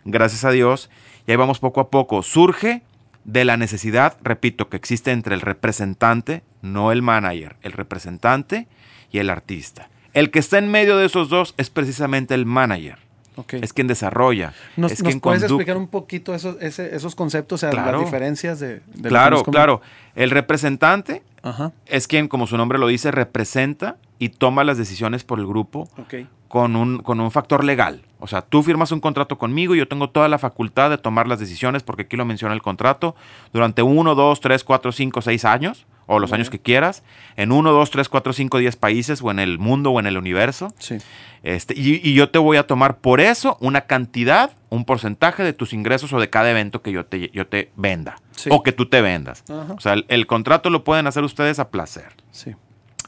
Speaker 2: gracias a Dios, y ahí vamos poco a poco. Surge de la necesidad, repito, que existe entre el representante, no el manager, el representante y el artista. El que está en medio de esos dos es precisamente el manager.
Speaker 1: Ok.
Speaker 2: Es quien desarrolla.
Speaker 1: ¿Nos,
Speaker 2: es
Speaker 1: nos
Speaker 2: quien
Speaker 1: puedes explicar un poquito esos, ese- esos conceptos, o sea,
Speaker 2: Claro.
Speaker 1: las diferencias de... de
Speaker 2: Claro, claro. El representante
Speaker 1: Ajá,
Speaker 2: es quien, como su nombre lo dice, representa y toma las decisiones por el grupo
Speaker 1: ok.
Speaker 2: con un, con un factor legal. O sea, tú firmas un contrato conmigo y yo tengo toda la facultad de tomar las decisiones, porque aquí lo menciona el contrato, durante uno, dos, tres, cuatro, cinco, seis años, o los años que quieras, en uno, dos, tres, cuatro, cinco, diez países, o en el mundo, o en el universo.
Speaker 1: Sí,
Speaker 2: Este, y, y yo te voy a tomar por eso una cantidad, un porcentaje de tus ingresos o de cada evento que yo te, yo te venda.
Speaker 1: Sí.
Speaker 2: O que tú te vendas. O sea, el, el contrato lo pueden hacer ustedes a placer.
Speaker 1: sí.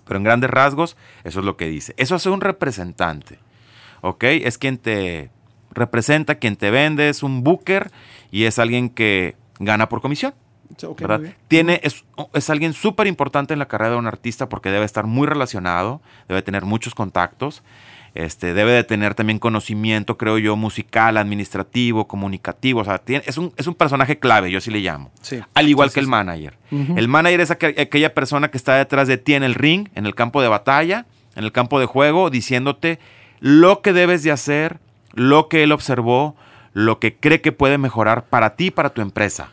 Speaker 2: Pero en grandes rasgos, eso es lo que dice. Eso hace un representante. ¿Ok? Es quien te representa, quien te vende, es un booker y es alguien que gana por comisión. Tiene, es, es alguien súper importante en la carrera de un artista porque debe estar muy relacionado, debe tener muchos contactos, este, debe de tener también conocimiento, creo yo, musical, administrativo, comunicativo. O sea, tiene- es, un, es un personaje clave, yo así le llamo.
Speaker 1: Sí.
Speaker 2: Al igual que el manager. El manager es aqu- aquella persona que está detrás de ti en el ring, en el campo de batalla, en el campo de juego, diciéndote lo que debes de hacer, lo que él observó, lo que cree que puede mejorar para ti y para tu empresa.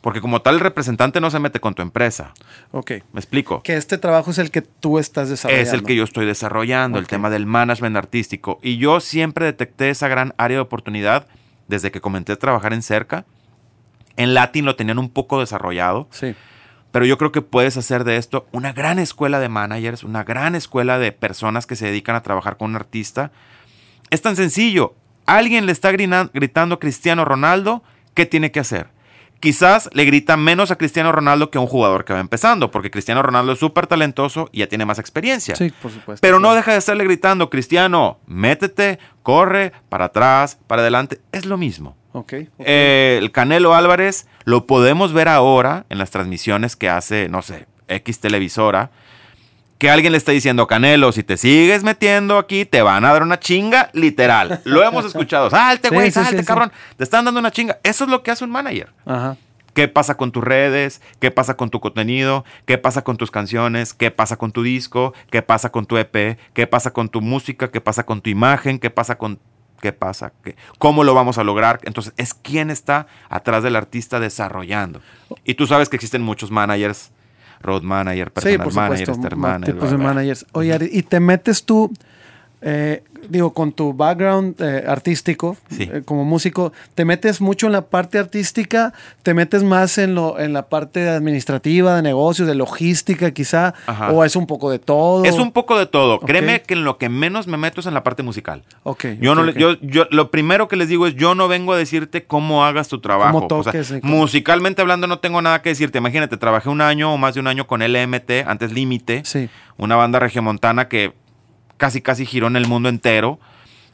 Speaker 2: Porque como tal, el representante no se mete con tu empresa.
Speaker 1: Ok.
Speaker 2: ¿Me explico?
Speaker 1: Que este trabajo es el que tú estás desarrollando.
Speaker 2: Es el que yo estoy desarrollando, el tema del management artístico. Y yo siempre detecté esa gran área de oportunidad desde que comencé a trabajar en cerca. En Latin lo tenían un poco desarrollado.
Speaker 1: Sí,
Speaker 2: Pero yo creo que puedes hacer de esto una gran escuela de managers, una gran escuela de personas que se dedican a trabajar con un artista. Es tan sencillo. Alguien le está gritando a Cristiano Ronaldo, ¿qué tiene que hacer? Quizás le grita menos a Cristiano Ronaldo que a un jugador que va empezando, porque Cristiano Ronaldo es súper talentoso y ya tiene más experiencia.
Speaker 1: sí, por supuesto.
Speaker 2: Pero no deja de estarle gritando, Cristiano, métete, corre, para atrás, para adelante. Es lo mismo.
Speaker 1: Ok. ok.
Speaker 2: Eh, el Canelo Álvarez lo podemos ver ahora en las transmisiones que hace, no sé, X televisora, que alguien le está diciendo, Canelo, si te sigues metiendo aquí, te van a dar una chinga, literal. Lo hemos escuchado. Salte, güey,
Speaker 1: sí,
Speaker 2: salte,
Speaker 1: sí, sí.
Speaker 2: cabrón. Te están dando una chinga. Eso es lo que hace un manager.
Speaker 1: Ajá.
Speaker 2: ¿Qué pasa con tus redes? ¿Qué pasa con tu contenido? ¿Qué pasa con tus canciones? ¿Qué pasa con tu disco? ¿Qué pasa con tu EP? ¿Qué pasa con tu música? ¿Qué pasa con tu imagen? ¿Qué pasa con qué pasa? ¿Qué- ¿Cómo lo vamos a lograr? Entonces, es quien está atrás del artista desarrollando. Y tú sabes que existen muchos managers, road manager,
Speaker 1: Sí,
Speaker 2: personal
Speaker 1: por
Speaker 2: manager,
Speaker 1: supuesto. tipos de managers. Oye, Ari, y te metes tú, eh, digo, con tu background eh, artístico,
Speaker 2: Sí.
Speaker 1: eh, como músico, te metes mucho en la parte artística, te metes más en, lo, en la parte administrativa, de negocios, de logística quizá,
Speaker 2: Ajá.
Speaker 1: o es un poco de todo.
Speaker 2: Es un poco de todo. Créeme que en lo que menos me meto es en la parte musical.
Speaker 1: Ok.
Speaker 2: Yo no le-
Speaker 1: ok.
Speaker 2: yo, yo lo primero que les digo es yo no vengo a decirte cómo hagas tu trabajo. O sea,
Speaker 1: toques cómo-
Speaker 2: musicalmente hablando no tengo nada que decirte. Imagínate, trabajé un año o más de un año con LMT, antes Límite,
Speaker 1: Sí.
Speaker 2: una banda regiomontana que casi casi giró en el mundo entero.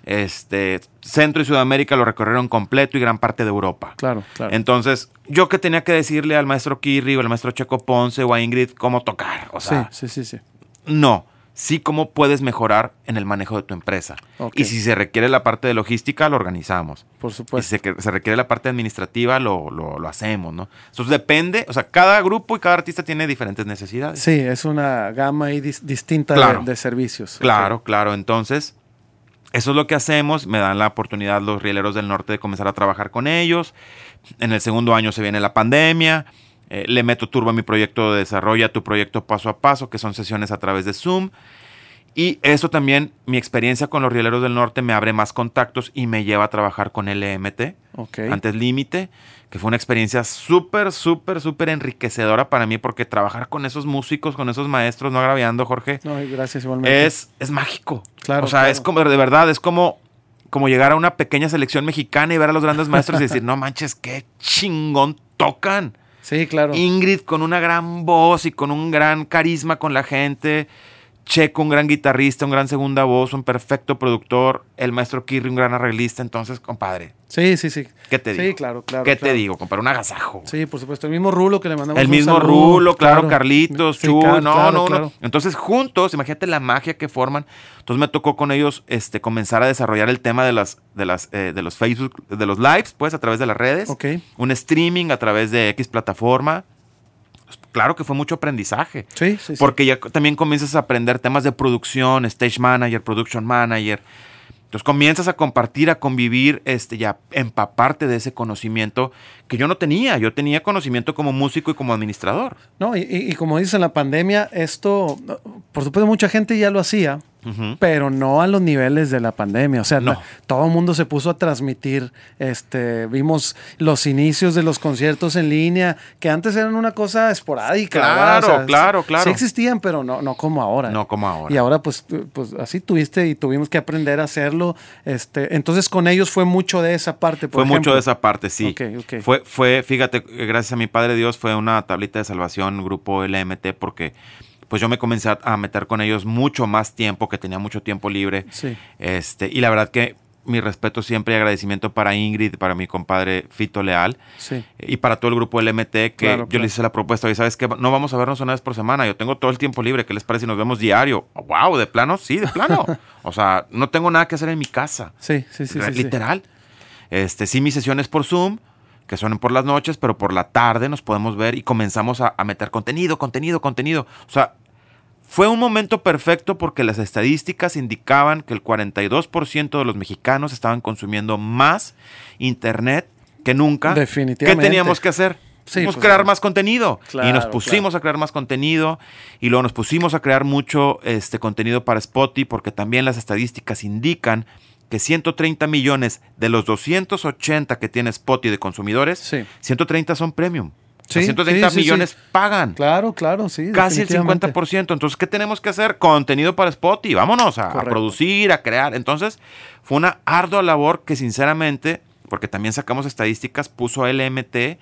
Speaker 2: Este, Centro y Sudamérica lo recorrieron completo y gran parte de Europa.
Speaker 1: Claro, claro.
Speaker 2: Entonces, yo que tenía que decirle al maestro Kirri o al maestro Checo Ponce o a Ingrid cómo tocar. O sea,
Speaker 1: sí, sí, sí, sí.
Speaker 2: no, sí cómo puedes mejorar en el manejo de tu empresa. Y si se requiere la parte de logística, lo organizamos.
Speaker 1: Por
Speaker 2: Y si
Speaker 1: supuesto.
Speaker 2: se, requiere la parte administrativa, lo, lo- lo hacemos, ¿no? Entonces depende, o sea, cada grupo y cada artista tiene diferentes necesidades.
Speaker 1: Sí, es una gama ahí dis- distinta
Speaker 2: Claro.
Speaker 1: de, de servicios.
Speaker 2: Claro, claro. Entonces, eso es lo que hacemos. Me dan la oportunidad los rieleros del norte de comenzar a trabajar con ellos. En el segundo año se viene la pandemia. Eh, le meto turbo a mi proyecto de desarrollo, a tu proyecto paso a paso, que son sesiones a través de Zoom. Y eso también, mi experiencia con los rieleros del norte me abre más contactos y me lleva a trabajar con LMT,
Speaker 1: Ok.
Speaker 2: antes Límite, que fue una experiencia súper, súper, súper enriquecedora para mí porque trabajar con esos músicos, con esos maestros, no agraviando, Jorge,
Speaker 1: No, gracias igualmente.
Speaker 2: es, es mágico.
Speaker 1: Claro,
Speaker 2: O sea,
Speaker 1: claro.
Speaker 2: es como, de verdad, es como, como llegar a una pequeña selección mexicana y ver a los grandes maestros y decir, no manches, qué chingón tocan.
Speaker 1: Sí, claro.
Speaker 2: Ingrid con una gran voz y con un gran carisma con la gente. Checo, un gran guitarrista, un gran segunda voz, un perfecto productor, el maestro Kirri, un gran arreglista. Entonces, compadre.
Speaker 1: Sí, sí, sí.
Speaker 2: ¿Qué te digo?
Speaker 1: Sí, claro, claro.
Speaker 2: ¿Qué
Speaker 1: claro.
Speaker 2: te digo, compadre? Un agasajo.
Speaker 1: Sí, por supuesto. El mismo Rulo que le mandamos
Speaker 2: El mismo
Speaker 1: saludo,
Speaker 2: Rulo, claro, Carlitos,
Speaker 1: Sí,
Speaker 2: Chu,
Speaker 1: claro,
Speaker 2: no, no, no. Entonces, juntos, imagínate la magia que forman. Entonces me tocó con ellos este, comenzar a desarrollar el tema de las, de las, eh, de los Facebook, de los lives, pues, a través de las redes.
Speaker 1: Ok.
Speaker 2: Un streaming a través de X plataforma. Claro que fue mucho aprendizaje.
Speaker 1: Sí, sí, sí.
Speaker 2: Porque ya también comienzas a aprender temas de producción, stage manager, production manager. Entonces comienzas a compartir, a convivir, este, ya empaparte de ese conocimiento que yo no tenía. Yo tenía conocimiento como músico y como administrador.
Speaker 1: No, y, como dice en la pandemia, esto, por supuesto, mucha gente ya lo hacía, pero no a los niveles de la pandemia. O sea,
Speaker 2: No.
Speaker 1: la- todo el mundo se puso a transmitir. Este, vimos los inicios de los conciertos en línea, que antes eran una cosa esporádica.
Speaker 2: Claro, claro, claro.
Speaker 1: Sí existían, pero no, no como ahora.
Speaker 2: No como ahora.
Speaker 1: Y ahora, pues, pues así tuviste y tuvimos que aprender a hacerlo. Este, entonces, con ellos fue mucho de esa parte. por
Speaker 2: Fue mucho de esa parte, sí.
Speaker 1: Ok, ok.
Speaker 2: Fue, fue, fíjate, eh, gracias a mi Padre Dios, fue una tablita de salvación, grupo LMT, porque pues yo me comencé a, meter con ellos mucho más tiempo, que tenía mucho tiempo libre.
Speaker 1: Sí.
Speaker 2: Este, y la verdad que mi respeto siempre y agradecimiento para Ingrid, para mi compadre Fito Leal
Speaker 1: Sí.
Speaker 2: y para todo el grupo LMT que
Speaker 1: Claro,
Speaker 2: yo
Speaker 1: claro.
Speaker 2: les hice la propuesta y sabes que no vamos a vernos una vez por semana, yo tengo todo el tiempo libre, ¿qué les parece si nos vemos diario? Wow, de plano, sí, de plano. o sea, no tengo nada que hacer en mi casa.
Speaker 1: Sí, sí, sí. sí, sí.
Speaker 2: literal. Este, sí, mis sesiones por Zoom, que son por las noches, pero por la tarde nos podemos ver y comenzamos a, a meter contenido, contenido, contenido. O sea, fue un momento perfecto porque las estadísticas indicaban que el 42% de los mexicanos estaban consumiendo más internet que nunca.
Speaker 1: Definitivamente.
Speaker 2: ¿Qué teníamos que hacer?
Speaker 1: Sí,
Speaker 2: Pues
Speaker 1: pues,
Speaker 2: crear más contenido. y nos
Speaker 1: Claro,
Speaker 2: pusimos a crear más contenido y luego nos pusimos a crear mucho este contenido para Spotify porque también las estadísticas indican que 130 millones de los 280 que tiene Spotify de consumidores,
Speaker 1: Sí.
Speaker 2: 130 son premium. O sea,
Speaker 1: Sí,
Speaker 2: 130
Speaker 1: sí, sí,
Speaker 2: millones pagan.
Speaker 1: Claro, claro, sí.
Speaker 2: Casi el
Speaker 1: definitivamente.
Speaker 2: 50%. Entonces, ¿qué tenemos que hacer? Contenido para Spotify. Vámonos a, a producir, a crear. Entonces, fue una ardua labor que, sinceramente, porque también sacamos estadísticas, puso LMT,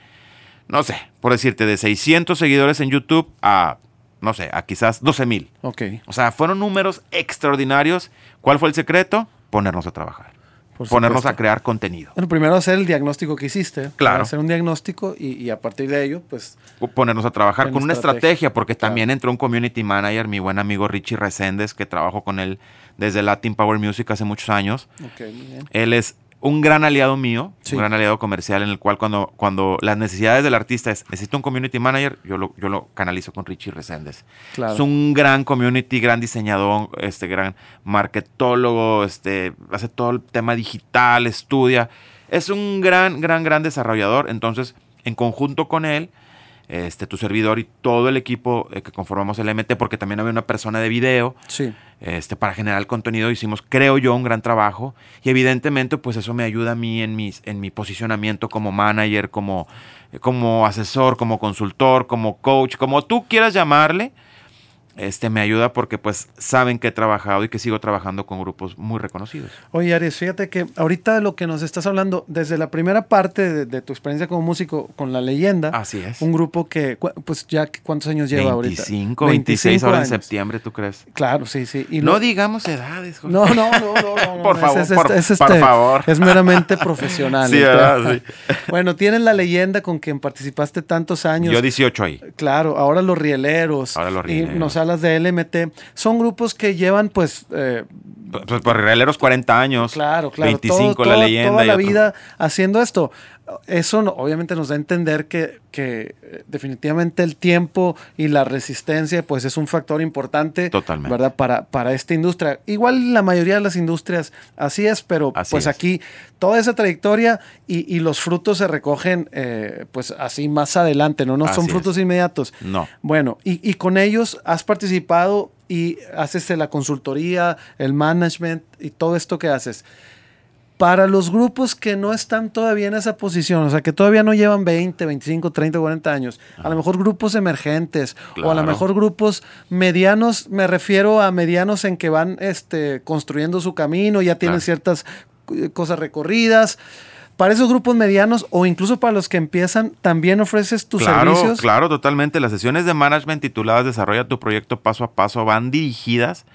Speaker 2: no sé, por decirte, de 600 seguidores en YouTube a, no sé, a quizás 12 mil.
Speaker 1: Ok,
Speaker 2: O sea, fueron números extraordinarios. ¿Cuál fue el secreto? Ponernos a trabajar.
Speaker 1: por
Speaker 2: Ponernos a crear contenido.
Speaker 1: Bueno, primero hacer el diagnóstico que hiciste.
Speaker 2: Claro.
Speaker 1: Hacer un diagnóstico y, y a partir de ello, pues.
Speaker 2: ponernos a trabajar con una
Speaker 1: estrategia.
Speaker 2: estrategia, porque
Speaker 1: Claro.
Speaker 2: también entró un community manager, mi buen amigo Richie Reséndez, que trabajo con él desde Latin Power Music hace muchos años.
Speaker 1: Ok, muy bien.
Speaker 2: Él es un gran aliado mío,
Speaker 1: Sí.
Speaker 2: un gran aliado comercial en el cual cuando, cuando las necesidades del artista es, necesito un community manager, yo lo, yo lo canalizo con Richie Reséndez.
Speaker 1: Claro.
Speaker 2: Es un gran community, gran diseñador, este gran marketólogo, este, hace todo el tema digital, estudia. Es un gran, gran, gran desarrollador. Entonces, en conjunto con él, este, tu servidor y todo el equipo eh, que conformamos el MT, porque también había una persona de video,
Speaker 1: Sí.
Speaker 2: este, para generar el contenido hicimos, creo yo, un gran trabajo y evidentemente pues eso me ayuda a mí en, mis, en mi posicionamiento como manager, como, como asesor, como consultor, como coach, como tú quieras llamarle, este, me ayuda porque pues saben que he trabajado y que sigo trabajando con grupos muy reconocidos.
Speaker 1: Oye, Aries, fíjate que ahorita de lo que nos estás hablando, desde la primera parte de, de tu experiencia como músico con la leyenda,
Speaker 2: Así es.
Speaker 1: un grupo que, pues ya, ¿cuántos años lleva ahorita?
Speaker 2: 25, 26 ahora en septiembre, ¿tú crees?
Speaker 1: Claro, sí, sí. Y
Speaker 2: no
Speaker 1: lo-
Speaker 2: digamos edades. Jorge.
Speaker 1: No, no, no, no, no,
Speaker 2: Por favor,
Speaker 1: es,
Speaker 2: por-
Speaker 1: es
Speaker 2: por favor.
Speaker 1: Es meramente profesional.
Speaker 2: Sí, ¿verdad? Sí.
Speaker 1: Bueno, tienen la leyenda con quien participaste tantos años.
Speaker 2: Yo 18 ahí.
Speaker 1: Claro, ahora los rieleros.
Speaker 2: Ahora los
Speaker 1: Y
Speaker 2: rieleros.
Speaker 1: nos hablas de LMT. Son grupos que llevan, pues, eh,
Speaker 2: Pues por Rieleros 40 años.
Speaker 1: claro, claro.
Speaker 2: 25
Speaker 1: todo-
Speaker 2: la leyenda.
Speaker 1: Toda
Speaker 2: y
Speaker 1: la
Speaker 2: otro.
Speaker 1: vida haciendo esto. Eso no- obviamente nos da a entender que, que, eh, definitivamente el tiempo y la resistencia, pues, es un factor importante.
Speaker 2: Totalmente.
Speaker 1: ¿Verdad? Para, para esta industria. Igual la mayoría de las industrias así es, pero
Speaker 2: Así
Speaker 1: pues
Speaker 2: es.
Speaker 1: aquí toda esa trayectoria y, y los frutos se recogen, eh, pues, así más adelante, ¿no? No son
Speaker 2: Así es.
Speaker 1: frutos inmediatos.
Speaker 2: No.
Speaker 1: Bueno, y, y con ellos has participado y haces la consultoría, el management y todo esto que haces. Para los grupos que no están todavía en esa posición, o sea, que todavía no llevan 20, 25, 30, 40 años, a lo mejor grupos emergentes o a lo mejor grupos medianos, me refiero a medianos en que van este, construyendo su camino, ya tienen ciertas eh, cosas recorridas, para esos grupos medianos o incluso para los que empiezan, también ofreces tus
Speaker 2: claro,
Speaker 1: servicios.
Speaker 2: Claro, totalmente. Las sesiones de management tituladas Desarrolla tu proyecto paso a paso van dirigidas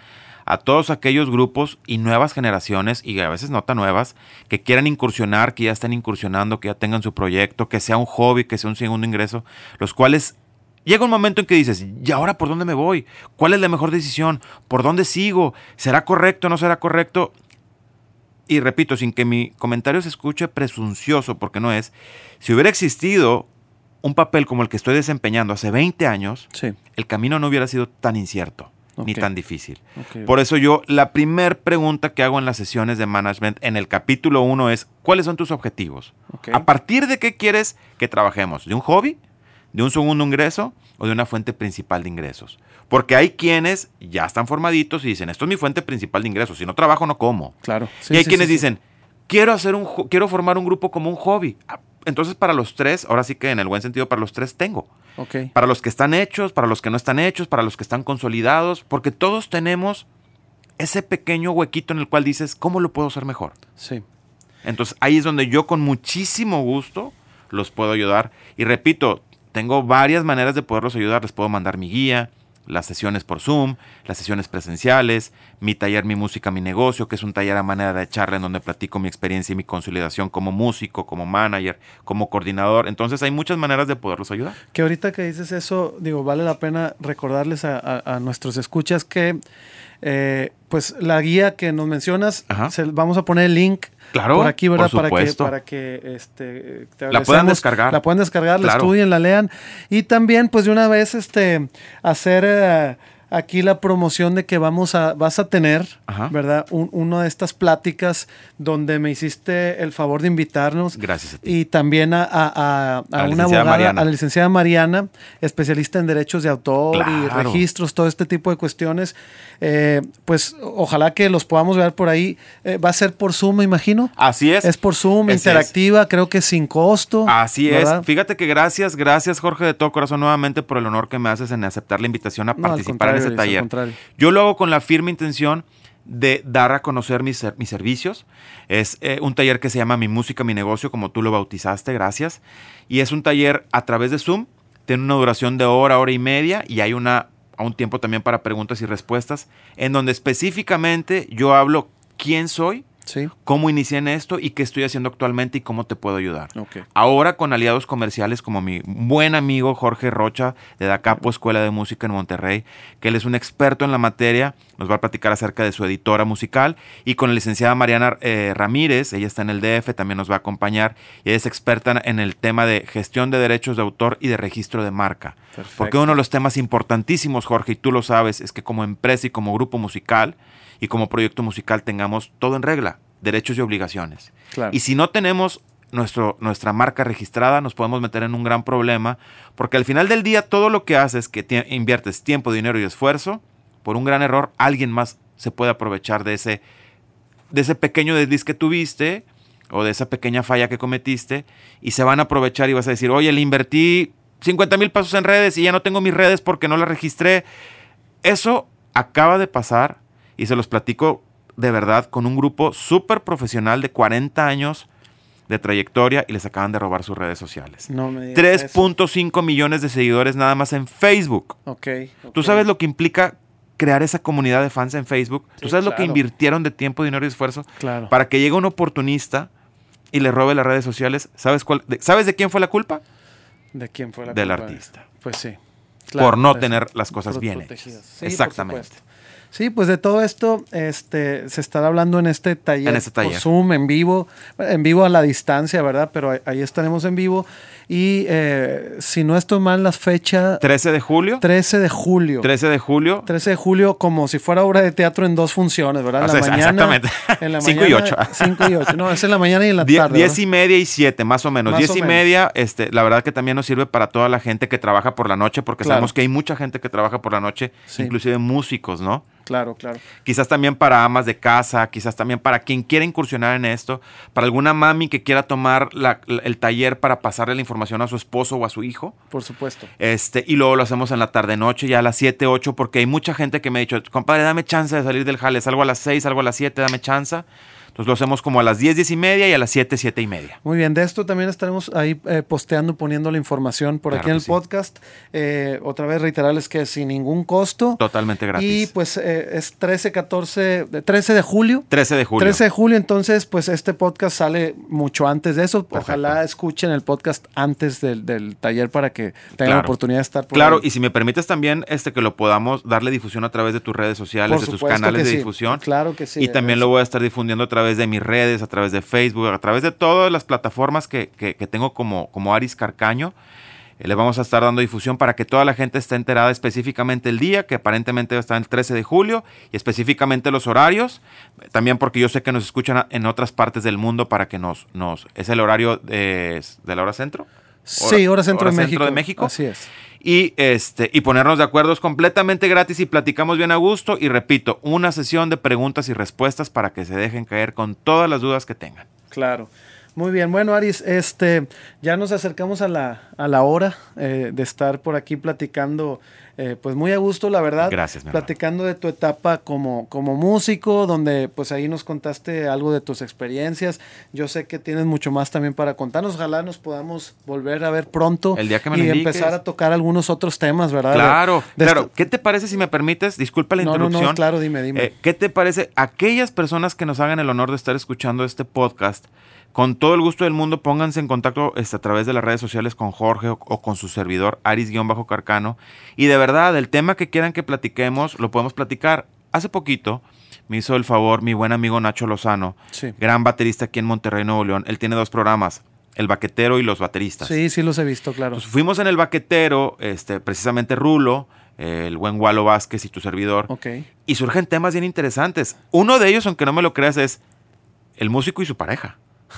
Speaker 2: a todos aquellos grupos y nuevas generaciones, y a veces no tan nuevas, que quieran incursionar, que ya estén incursionando, que ya tengan su proyecto, que sea un hobby, que sea un segundo ingreso, los cuales llega un momento en que dices, ¿y ahora por dónde me voy? ¿Cuál es la mejor decisión? ¿Por dónde sigo? ¿Será correcto o no será correcto? Y repito, sin que mi comentario se escuche presuncioso, porque no es, si hubiera existido un papel como el que estoy desempeñando hace 20 años,
Speaker 1: Sí.
Speaker 2: el camino no hubiera sido tan incierto ni tan difícil. Por eso yo, la primer pregunta que hago en las sesiones de management en el capítulo 1 es, ¿cuáles son tus objetivos? ¿A partir de qué quieres que trabajemos? ¿De un hobby? ¿De un segundo ingreso? ¿O de una fuente principal de ingresos? Porque hay quienes ya están formaditos y dicen, esto es mi fuente principal de ingresos, si no trabajo no como.
Speaker 1: Claro. Sí,
Speaker 2: y hay
Speaker 1: sí,
Speaker 2: quienes
Speaker 1: sí,
Speaker 2: dicen, quiero hacer un quiero formar un grupo como un hobby. Ah, Entonces para los tres, ahora sí que en el buen sentido para los tres tengo. Para los que están hechos, para los que no están hechos, para los que están consolidados, porque todos tenemos ese pequeño huequito en el cual dices, ¿cómo lo puedo hacer mejor?
Speaker 1: Sí.
Speaker 2: Entonces ahí es donde yo con muchísimo gusto los puedo ayudar. Y repito, tengo varias maneras de poderlos ayudar. Les puedo mandar mi guía, las sesiones por Zoom, las sesiones presenciales, mi taller Mi Música, Mi Negocio, que es un taller a manera de charla en donde platico mi experiencia y mi consolidación como músico, como manager, como coordinador. Entonces hay muchas maneras de poderlos ayudar.
Speaker 1: Que ahorita que dices eso, digo, vale la pena recordarles a, a- a nuestros escuchas que, eh, pues, la guía que nos mencionas, se- vamos a poner el link
Speaker 2: Claro,
Speaker 1: por aquí, ¿verdad?
Speaker 2: por
Speaker 1: Para que,
Speaker 2: supuesto.
Speaker 1: para que este, te
Speaker 2: La puedan descargar.
Speaker 1: La pueden descargar, la
Speaker 2: Claro.
Speaker 1: estudien, la lean. Y también, pues, de una vez, este, hacer eh, aquí la promoción de que vamos a, vas a tener,
Speaker 2: Ajá.
Speaker 1: ¿verdad? Un- una de estas pláticas donde me hiciste el favor de invitarnos.
Speaker 2: Gracias a ti.
Speaker 1: Y también a, a- a-
Speaker 2: la
Speaker 1: una abogada,
Speaker 2: Mariana.
Speaker 1: a la licenciada Mariana, especialista en derechos de autor y registros, todo este tipo de cuestiones. Eh, pues ojalá que los podamos ver por ahí. Eh, va a ser por Zoom, me imagino.
Speaker 2: Así es.
Speaker 1: Es por Zoom,
Speaker 2: Así es.
Speaker 1: interactiva, creo que sin costo.
Speaker 2: Así
Speaker 1: ¿verdad?
Speaker 2: es. Fíjate que gracias, gracias Jorge de todo corazón nuevamente por el honor que me haces en aceptar la invitación a
Speaker 1: No,
Speaker 2: participar en ese
Speaker 1: Luis,
Speaker 2: taller. Yo lo hago con la firme intención de dar a conocer mis, mis servicios. Es eh, un taller que se llama Mi Música, Mi Negocio, como tú lo bautizaste, gracias. Y es un taller a través de Zoom. Tiene una duración de hora, hora y media y hay una, a un tiempo también para preguntas y respuestas, en donde específicamente yo hablo quién soy,
Speaker 1: Sí.
Speaker 2: cómo inicié en esto y qué estoy haciendo actualmente y cómo te puedo ayudar. Ahora con aliados comerciales como mi buen amigo Jorge Rocha de Dacapo Escuela de Música en Monterrey, que él es un experto en la materia, nos va a platicar acerca de su editora musical, y con la licenciada Mariana eh, Ramírez, ella está en el DF, también nos va a acompañar, y ella es experta en el tema de gestión de derechos de autor y de registro de marca.
Speaker 1: Perfecto.
Speaker 2: Porque uno de los temas importantísimos, Jorge, y tú lo sabes, es que como empresa y como grupo musical y como proyecto musical tengamos todo en regla, derechos y obligaciones.
Speaker 1: Claro.
Speaker 2: Y si no tenemos nuestro, nuestra marca registrada, nos podemos meter en un gran problema, porque al final del día todo lo que haces, que tie- inviertes tiempo, dinero y esfuerzo, por un gran error, alguien más se puede aprovechar de ese, de ese pequeño desliz que tuviste o de esa pequeña falla que cometiste y se van a aprovechar y vas a decir, oye, le invertí 50 mil pesos en redes y ya no tengo mis redes porque no las registré. Eso acaba de pasar y se los platico de verdad con un grupo súper profesional de 40 años de trayectoria y les acaban de robar sus redes sociales.
Speaker 1: No me digas eso.
Speaker 2: 3.5 millones de seguidores nada más en Facebook.
Speaker 1: Ok.
Speaker 2: ¿Tú sabes lo que implica crear esa comunidad de fans en Facebook? ¿Tú sabes lo que
Speaker 1: claro.
Speaker 2: invirtieron de tiempo, dinero y esfuerzo
Speaker 1: Claro.
Speaker 2: para que llegue un oportunista y le robe las redes sociales? ¿Sabes, cuál, de, ¿sabes de quién fue la culpa?
Speaker 1: ¿De quién fue la
Speaker 2: Del
Speaker 1: culpa?
Speaker 2: artista.
Speaker 1: Pues sí.
Speaker 2: por no
Speaker 1: pues,
Speaker 2: tener las cosas bien hechas.
Speaker 1: Sí,
Speaker 2: Exactamente.
Speaker 1: Sí, pues de todo esto este, se estará hablando en este taller.
Speaker 2: En este taller.
Speaker 1: Por Zoom, en vivo, en vivo a la distancia, ¿verdad? Pero ahí- ahí estaremos en vivo. Y eh, si no estoy mal, la fecha
Speaker 2: 13 de julio.
Speaker 1: 13 de julio.
Speaker 2: 13 de julio.
Speaker 1: 13 de julio, como si fuera obra de teatro en dos funciones, ¿verdad? En
Speaker 2: O
Speaker 1: la
Speaker 2: sea,
Speaker 1: mañana.
Speaker 2: exactamente.
Speaker 1: En la
Speaker 2: Cinco y
Speaker 1: mañana,
Speaker 2: ocho.
Speaker 1: 5 y 8. No, es en la mañana y en la
Speaker 2: Die-
Speaker 1: tarde.
Speaker 2: diez
Speaker 1: ¿verdad?
Speaker 2: y media y 7, más o menos.
Speaker 1: Más
Speaker 2: 10
Speaker 1: o
Speaker 2: y
Speaker 1: menos.
Speaker 2: media, este, la verdad que también nos sirve para toda la gente que trabaja por la noche, porque
Speaker 1: Claro.
Speaker 2: sabemos que hay mucha gente que trabaja por la noche,
Speaker 1: Sí.
Speaker 2: inclusive músicos, ¿no?
Speaker 1: Claro, claro.
Speaker 2: Quizás también para amas de casa, quizás también para quien quiera incursionar en esto, para alguna mami que quiera tomar la- el taller para pasarle la información a su esposo o a su hijo.
Speaker 1: Por supuesto.
Speaker 2: Este, y luego lo hacemos en la tarde-noche, ya a las 7, 8, porque hay mucha gente que me ha dicho, compadre, dame chance de salir del jale, salgo a las 6, salgo a las 7, dame chance. Entonces lo hacemos como a las 10, 10 y media y a las 7, 7 y media.
Speaker 1: Muy bien, de esto también estaremos ahí eh, posteando, poniendo la información por
Speaker 2: Claro
Speaker 1: aquí en el
Speaker 2: sí.
Speaker 1: podcast. Eh, otra vez reiterarles que sin ningún costo.
Speaker 2: Totalmente gratis.
Speaker 1: Y pues eh, es 13, 14, de- 13 de julio.
Speaker 2: 13 de julio.
Speaker 1: 13 de julio, entonces pues este podcast sale mucho antes de eso.
Speaker 2: Perfecto.
Speaker 1: Ojalá escuchen el podcast antes del, del taller para que tengan la oportunidad de estar por
Speaker 2: Claro,
Speaker 1: ahí.
Speaker 2: y si me permites también este que lo podamos darle difusión a través de tus redes sociales,
Speaker 1: Por
Speaker 2: de tus canales de
Speaker 1: sí.
Speaker 2: difusión.
Speaker 1: Claro que sí.
Speaker 2: y también lo voy a estar difundiendo a través de mis redes, a través de Facebook, a través de todas las plataformas que, que- que tengo como, como Aris Carcaño. Eh, le vamos a estar dando difusión para que toda la gente esté enterada específicamente el día, que aparentemente va a estar el 13 de julio, y específicamente los horarios. También porque yo sé que nos escuchan en otras partes del mundo para que nos... nos es el horario de, de la hora centro.
Speaker 1: Sí, hora centro,
Speaker 2: hora
Speaker 1: de,
Speaker 2: centro
Speaker 1: México.
Speaker 2: de México.
Speaker 1: Así es.
Speaker 2: Y, este, y ponernos de acuerdo es completamente gratis y platicamos bien a gusto. Y repito, una sesión de preguntas y respuestas para que se dejen caer con todas las dudas que tengan.
Speaker 1: Claro. Muy bien, bueno Aris, este, ya nos acercamos a la, a la hora eh, de estar por aquí platicando, eh, pues muy a gusto, la verdad.
Speaker 2: Gracias, mi hermano.
Speaker 1: Platicando de tu etapa como, como músico, donde pues ahí nos contaste algo de tus experiencias. Yo sé que tienes mucho más también para contarnos. Ojalá nos podamos volver a ver pronto
Speaker 2: El día que me
Speaker 1: y
Speaker 2: indiques.
Speaker 1: empezar a tocar algunos otros temas, ¿verdad? De-
Speaker 2: Claro,
Speaker 1: de
Speaker 2: claro.
Speaker 1: esto-
Speaker 2: ¿Qué te parece si me permites? Disculpa la
Speaker 1: No, no,
Speaker 2: interrupción.
Speaker 1: no, claro, dime, dime.
Speaker 2: Eh, ¿Qué te parece? Aquellas personas que nos hagan el honor de estar escuchando este podcast, con todo el gusto del mundo, pónganse en contacto este, a través de las redes sociales con Jorge o, con su servidor, Aris-Carcano. Y de verdad, el tema que quieran que platiquemos, lo podemos platicar. Hace poquito me hizo el favor mi buen amigo Nacho Lozano,
Speaker 1: Sí.
Speaker 2: gran baterista aquí en Monterrey, Nuevo León. Él tiene dos programas, El Baquetero y Los Bateristas.
Speaker 1: Sí, sí los he visto, claro.
Speaker 2: Fuimos en el Baquetero, este, precisamente Rulo, eh, el buen Walo Vázquez y tu servidor.
Speaker 1: ok.
Speaker 2: Y surgen temas bien interesantes. Uno de ellos, aunque no me lo creas, es el músico y su pareja.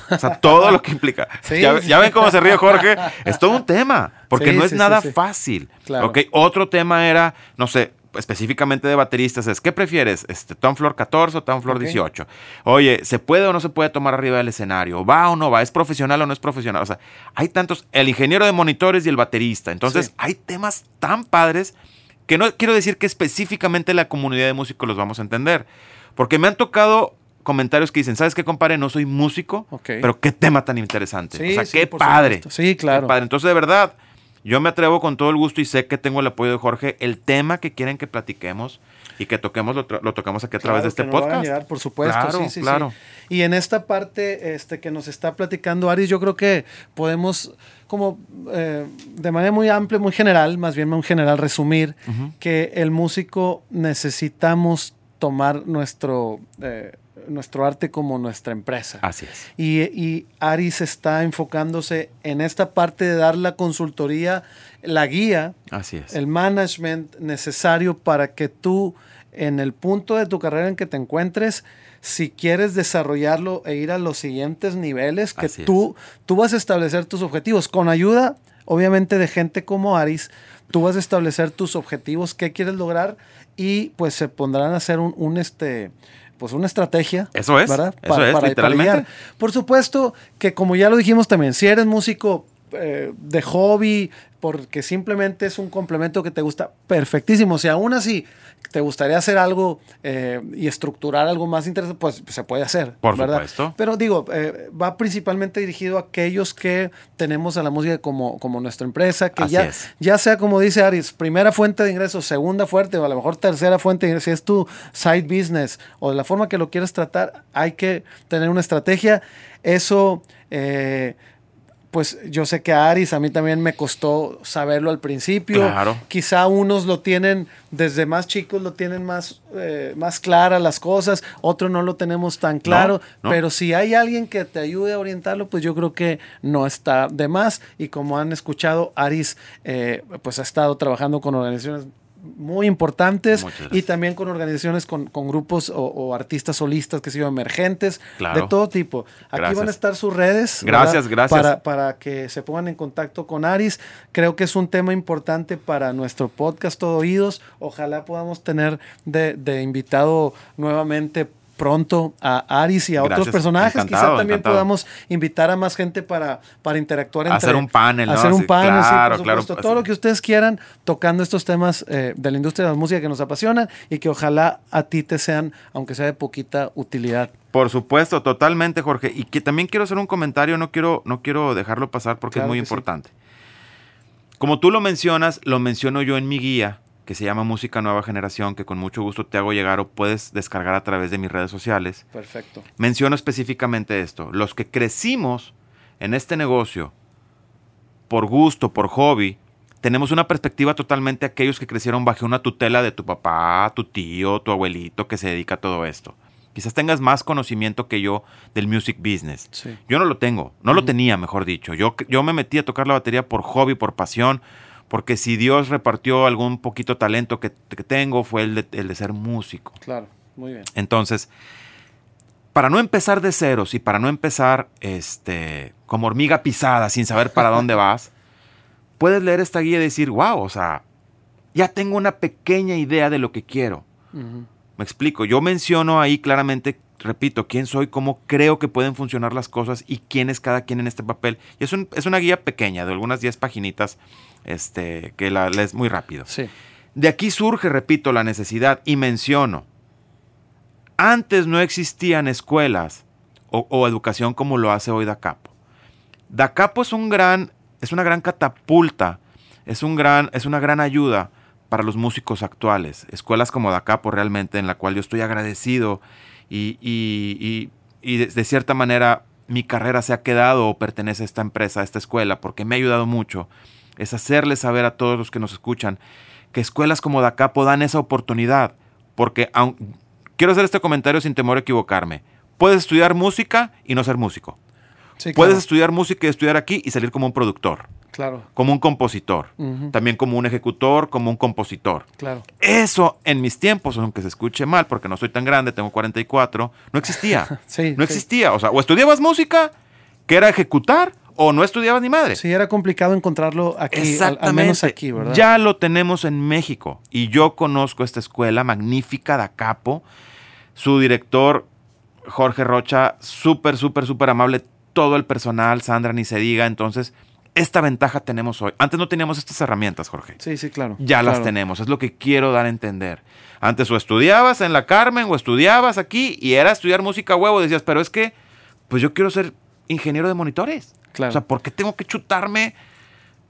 Speaker 2: O sea, todo lo que implica.
Speaker 1: Sí,
Speaker 2: ya,
Speaker 1: sí.
Speaker 2: ya ven cómo se ríe Jorge. Es todo un tema, porque
Speaker 1: Sí,
Speaker 2: no es nada fácil.
Speaker 1: Claro.
Speaker 2: Ok, Otro tema era, no sé, específicamente de bateristas, es ¿qué prefieres? Este, ¿Tom Floor 14 o Tom Floor
Speaker 1: Ok.
Speaker 2: 18? Oye, ¿se puede o no se puede tomar arriba del escenario? ¿Va o no va? ¿Es profesional o no es profesional? O sea, hay tantos, el ingeniero de monitores y el baterista. Entonces, hay temas tan padres que no quiero decir que específicamente la comunidad de músicos los vamos a entender. Porque me han tocado comentarios que dicen, ¿sabes qué, compadre? No soy músico, pero qué tema tan interesante.
Speaker 1: Sí,
Speaker 2: o sea,
Speaker 1: sí,
Speaker 2: qué padre.
Speaker 1: supuesto. Sí, claro.
Speaker 2: Qué padre. Entonces, de verdad, yo me atrevo con todo el gusto y sé que tengo el apoyo de Jorge. El tema que quieren que platiquemos y que toquemos, lo, lo tocamos aquí a través
Speaker 1: Claro,
Speaker 2: de este
Speaker 1: que nos lo hagan
Speaker 2: podcast.
Speaker 1: llegar, por supuesto,
Speaker 2: Claro,
Speaker 1: sí, sí, sí. Y en esta parte este, que nos está platicando Aris, yo creo que podemos, como eh, de manera muy amplia, muy general, más bien muy general, resumir que el músico necesitamos tomar nuestro, eh, nuestro arte como nuestra empresa.
Speaker 2: Así es.
Speaker 1: Y, y Aris está enfocándose en esta parte de dar la consultoría, la guía,
Speaker 2: Así es.
Speaker 1: el management necesario para que tú, en el punto de tu carrera en que te encuentres, si quieres desarrollarlo e ir a los siguientes niveles, que
Speaker 2: Así es.
Speaker 1: tú, tú vas a establecer tus objetivos. Con ayuda, obviamente, de gente como Aris, tú vas a establecer tus objetivos, qué quieres lograr, y pues se pondrán a hacer un, un, este pues una estrategia.
Speaker 2: Eso es,
Speaker 1: ¿verdad?
Speaker 2: eso es, literalmente.
Speaker 1: guiar. Por supuesto que como ya lo dijimos también, si eres músico eh, de hobby, porque simplemente es un complemento que te gusta, perfectísimo. Si aún así te gustaría hacer algo eh, y estructurar algo más interesante, pues se puede hacer.
Speaker 2: Por
Speaker 1: ¿verdad?
Speaker 2: supuesto.
Speaker 1: Pero digo, eh, va principalmente dirigido a aquellos que tenemos a la música como, como nuestra empresa, que
Speaker 2: Así
Speaker 1: ya,
Speaker 2: es.
Speaker 1: ya sea como dice Aris, primera fuente de ingresos, segunda fuente o a lo mejor tercera fuente de ingresos, si es tu side business o de la forma que lo quieres tratar, hay que tener una estrategia. Eso, eh, pues yo sé que a Aris a mí también me costó saberlo al principio.
Speaker 2: Claro.
Speaker 1: Quizá unos lo tienen desde más chicos, lo tienen más, eh, más claras las cosas, otros no lo tenemos tan claro,
Speaker 2: no.
Speaker 1: pero si hay alguien que te ayude a orientarlo, pues yo creo que no está de más. Y como han escuchado, Aris eh, pues ha estado trabajando con organizaciones muy importantes y también con organizaciones, con, con grupos o, o artistas solistas que llaman emergentes,
Speaker 2: Claro.
Speaker 1: de todo tipo. Aquí
Speaker 2: Gracias.
Speaker 1: van a estar sus redes.
Speaker 2: Gracias,
Speaker 1: ¿verdad?
Speaker 2: gracias.
Speaker 1: Para, para que se pongan en contacto con Aris. Creo que es un tema importante para nuestro podcast Todo Oídos. Ojalá podamos tener de, de invitado nuevamente pronto a Aris y a otros personajes.
Speaker 2: Encantado,
Speaker 1: Quizá también
Speaker 2: encantado.
Speaker 1: podamos invitar a más gente para, para interactuar entre
Speaker 2: Hacer un panel, ¿no?
Speaker 1: Hacer un
Speaker 2: Sí,
Speaker 1: panel, sí,
Speaker 2: claro,
Speaker 1: por
Speaker 2: claro,
Speaker 1: supuesto.
Speaker 2: pues,
Speaker 1: Todo
Speaker 2: sí.
Speaker 1: lo que ustedes quieran tocando estos temas eh, de la industria de la música que nos apasionan y que ojalá a ti te sean, aunque sea de poquita utilidad.
Speaker 2: Por supuesto, totalmente, Jorge. Y que también quiero hacer un comentario, no quiero, no quiero dejarlo pasar porque
Speaker 1: Claro
Speaker 2: es muy
Speaker 1: sí.
Speaker 2: importante. Como tú lo mencionas, lo menciono yo en mi guía, que se llama Música Nueva Generación, que con mucho gusto te hago llegar o puedes descargar a través de mis redes sociales.
Speaker 1: Perfecto.
Speaker 2: Menciono específicamente esto. Los que crecimos en este negocio por gusto, por hobby, tenemos una perspectiva totalmente a aquellos que crecieron bajo una tutela de tu papá, tu tío, tu abuelito que se dedica a todo esto. Quizás tengas más conocimiento que yo del music business.
Speaker 1: Sí.
Speaker 2: Yo no lo tengo, no lo tenía, mejor dicho. Yo, yo me metí a tocar la batería por hobby, por pasión, porque si Dios repartió algún poquito talento que, que tengo fue el de, el de ser músico.
Speaker 1: Claro, muy bien.
Speaker 2: Entonces, para no empezar de ceros y para no empezar este, como hormiga pisada sin saber para dónde vas, puedes leer esta guía y decir, wow, o sea, ya tengo una pequeña idea de lo que quiero. Me explico, yo menciono ahí claramente, repito, quién soy, cómo creo que pueden funcionar las cosas y quién es cada quien en este papel. Y es, un- es una guía pequeña, de algunas 10 paginitas, este, que la lees muy rápido.
Speaker 1: Sí.
Speaker 2: De aquí surge, repito, la necesidad y menciono. Antes no existían escuelas o, o educación como lo hace hoy DACAPO. DACAPO es, un gran, es una gran catapulta, es, un gran, es una gran ayuda para los músicos actuales. Escuelas como DACAPO realmente, en la cual yo estoy agradecido y, y- y- y de, de cierta manera mi carrera se ha quedado o pertenece a esta empresa, a esta escuela, porque me ha ayudado mucho. Es hacerles saber a todos los que nos escuchan que escuelas como DACAPO dan esa oportunidad. Porque aun- quiero hacer este comentario sin temor a equivocarme. Puedes estudiar música y no ser músico.
Speaker 1: Sí,
Speaker 2: Puedes
Speaker 1: claro.
Speaker 2: estudiar música y estudiar aquí y salir como un productor,
Speaker 1: Claro.
Speaker 2: como un compositor, también como un ejecutor, como un compositor.
Speaker 1: Claro.
Speaker 2: Eso en mis tiempos, aunque se escuche mal, porque no soy tan grande, tengo 44, no existía.
Speaker 1: Sí.
Speaker 2: No
Speaker 1: sí.
Speaker 2: existía. O sea, o estudiabas música, que era ejecutar, o no estudiabas ni madre.
Speaker 1: Sí, era complicado encontrarlo aquí, al, al menos aquí, ¿verdad?
Speaker 2: Ya lo tenemos en México. Y yo conozco esta escuela magnífica de Acapo. Su director, Jorge Rocha, súper, súper, súper amable. Todo el personal, Sandra, ni se diga. Entonces, esta ventaja tenemos hoy. Antes no teníamos estas herramientas, Jorge.
Speaker 1: Sí, sí, claro.
Speaker 2: Ya las tenemos, es lo que quiero dar a entender. Antes o estudiabas en la Carmen o estudiabas aquí y era estudiar música a huevo. Decías, pero es que, pues yo quiero ser ingeniero de monitores.
Speaker 1: Claro.
Speaker 2: O sea, ¿por qué tengo que chutarme?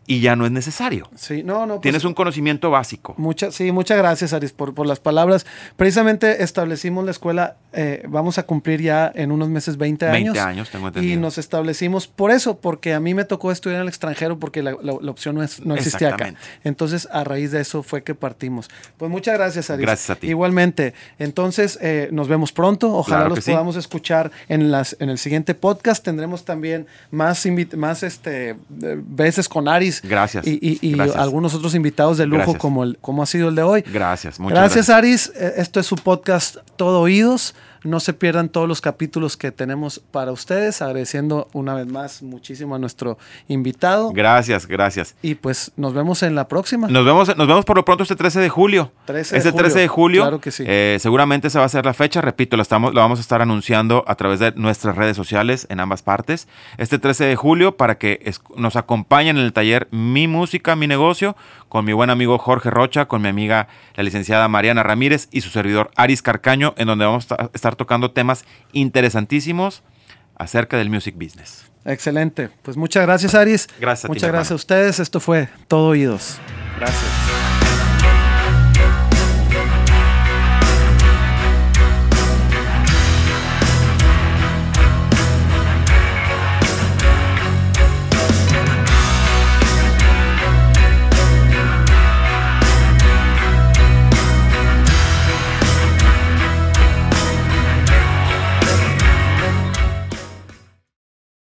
Speaker 2: Y ya no es necesario.
Speaker 1: Sí, no, no. pues,
Speaker 2: Tienes un conocimiento básico.
Speaker 1: Mucha, sí, muchas gracias, Aris, por, por las palabras. Precisamente establecimos la escuela, eh, vamos a cumplir ya en unos meses 20 años.
Speaker 2: 20 años, tengo entendido.
Speaker 1: Y nos establecimos por eso, porque a mí me tocó estudiar en el extranjero porque la, la- la opción no, es- no existía acá. Entonces, a raíz de eso fue que partimos. Pues muchas gracias, Aris.
Speaker 2: Gracias a ti.
Speaker 1: Igualmente. Entonces, eh, nos vemos pronto. Ojalá
Speaker 2: Claro
Speaker 1: los
Speaker 2: sí.
Speaker 1: podamos escuchar en, las, en el siguiente podcast. Tendremos también más, más este, eh, veces con Aris.
Speaker 2: Gracias.
Speaker 1: Y, y- y
Speaker 2: Gracias.
Speaker 1: algunos otros invitados de lujo
Speaker 2: Gracias.
Speaker 1: como, el, como ha sido el de hoy.
Speaker 2: Gracias, muchas
Speaker 1: Gracias,
Speaker 2: gracias.
Speaker 1: Aris. Eh, Esto es su podcast Todo Oídos. No se pierdan todos los capítulos que tenemos para ustedes. Agradeciendo una vez más muchísimo a nuestro invitado.
Speaker 2: Gracias, gracias.
Speaker 1: Y pues nos vemos en la próxima.
Speaker 2: Nos vemos, nos vemos por lo pronto este 13 de julio.
Speaker 1: 13 de
Speaker 2: este
Speaker 1: julio.
Speaker 2: 13 de julio.
Speaker 1: Claro que sí.
Speaker 2: eh, seguramente esa va a ser la fecha. Repito, la, estamos, la vamos a estar anunciando a través de nuestras redes sociales en ambas partes. Este 13 de julio para que es- nos acompañen en el taller Mi Música, Mi Negocio, con mi buen amigo Jorge Rocha, con mi amiga la licenciada Mariana Ramírez y su servidor Aris Carcaño, en donde vamos a estar tocando temas interesantísimos acerca del music business.
Speaker 1: Excelente. Pues muchas gracias, Aris.
Speaker 2: Gracias a
Speaker 1: Muchas gracias a ustedes. Esto fue Todo Oídos. Gracias.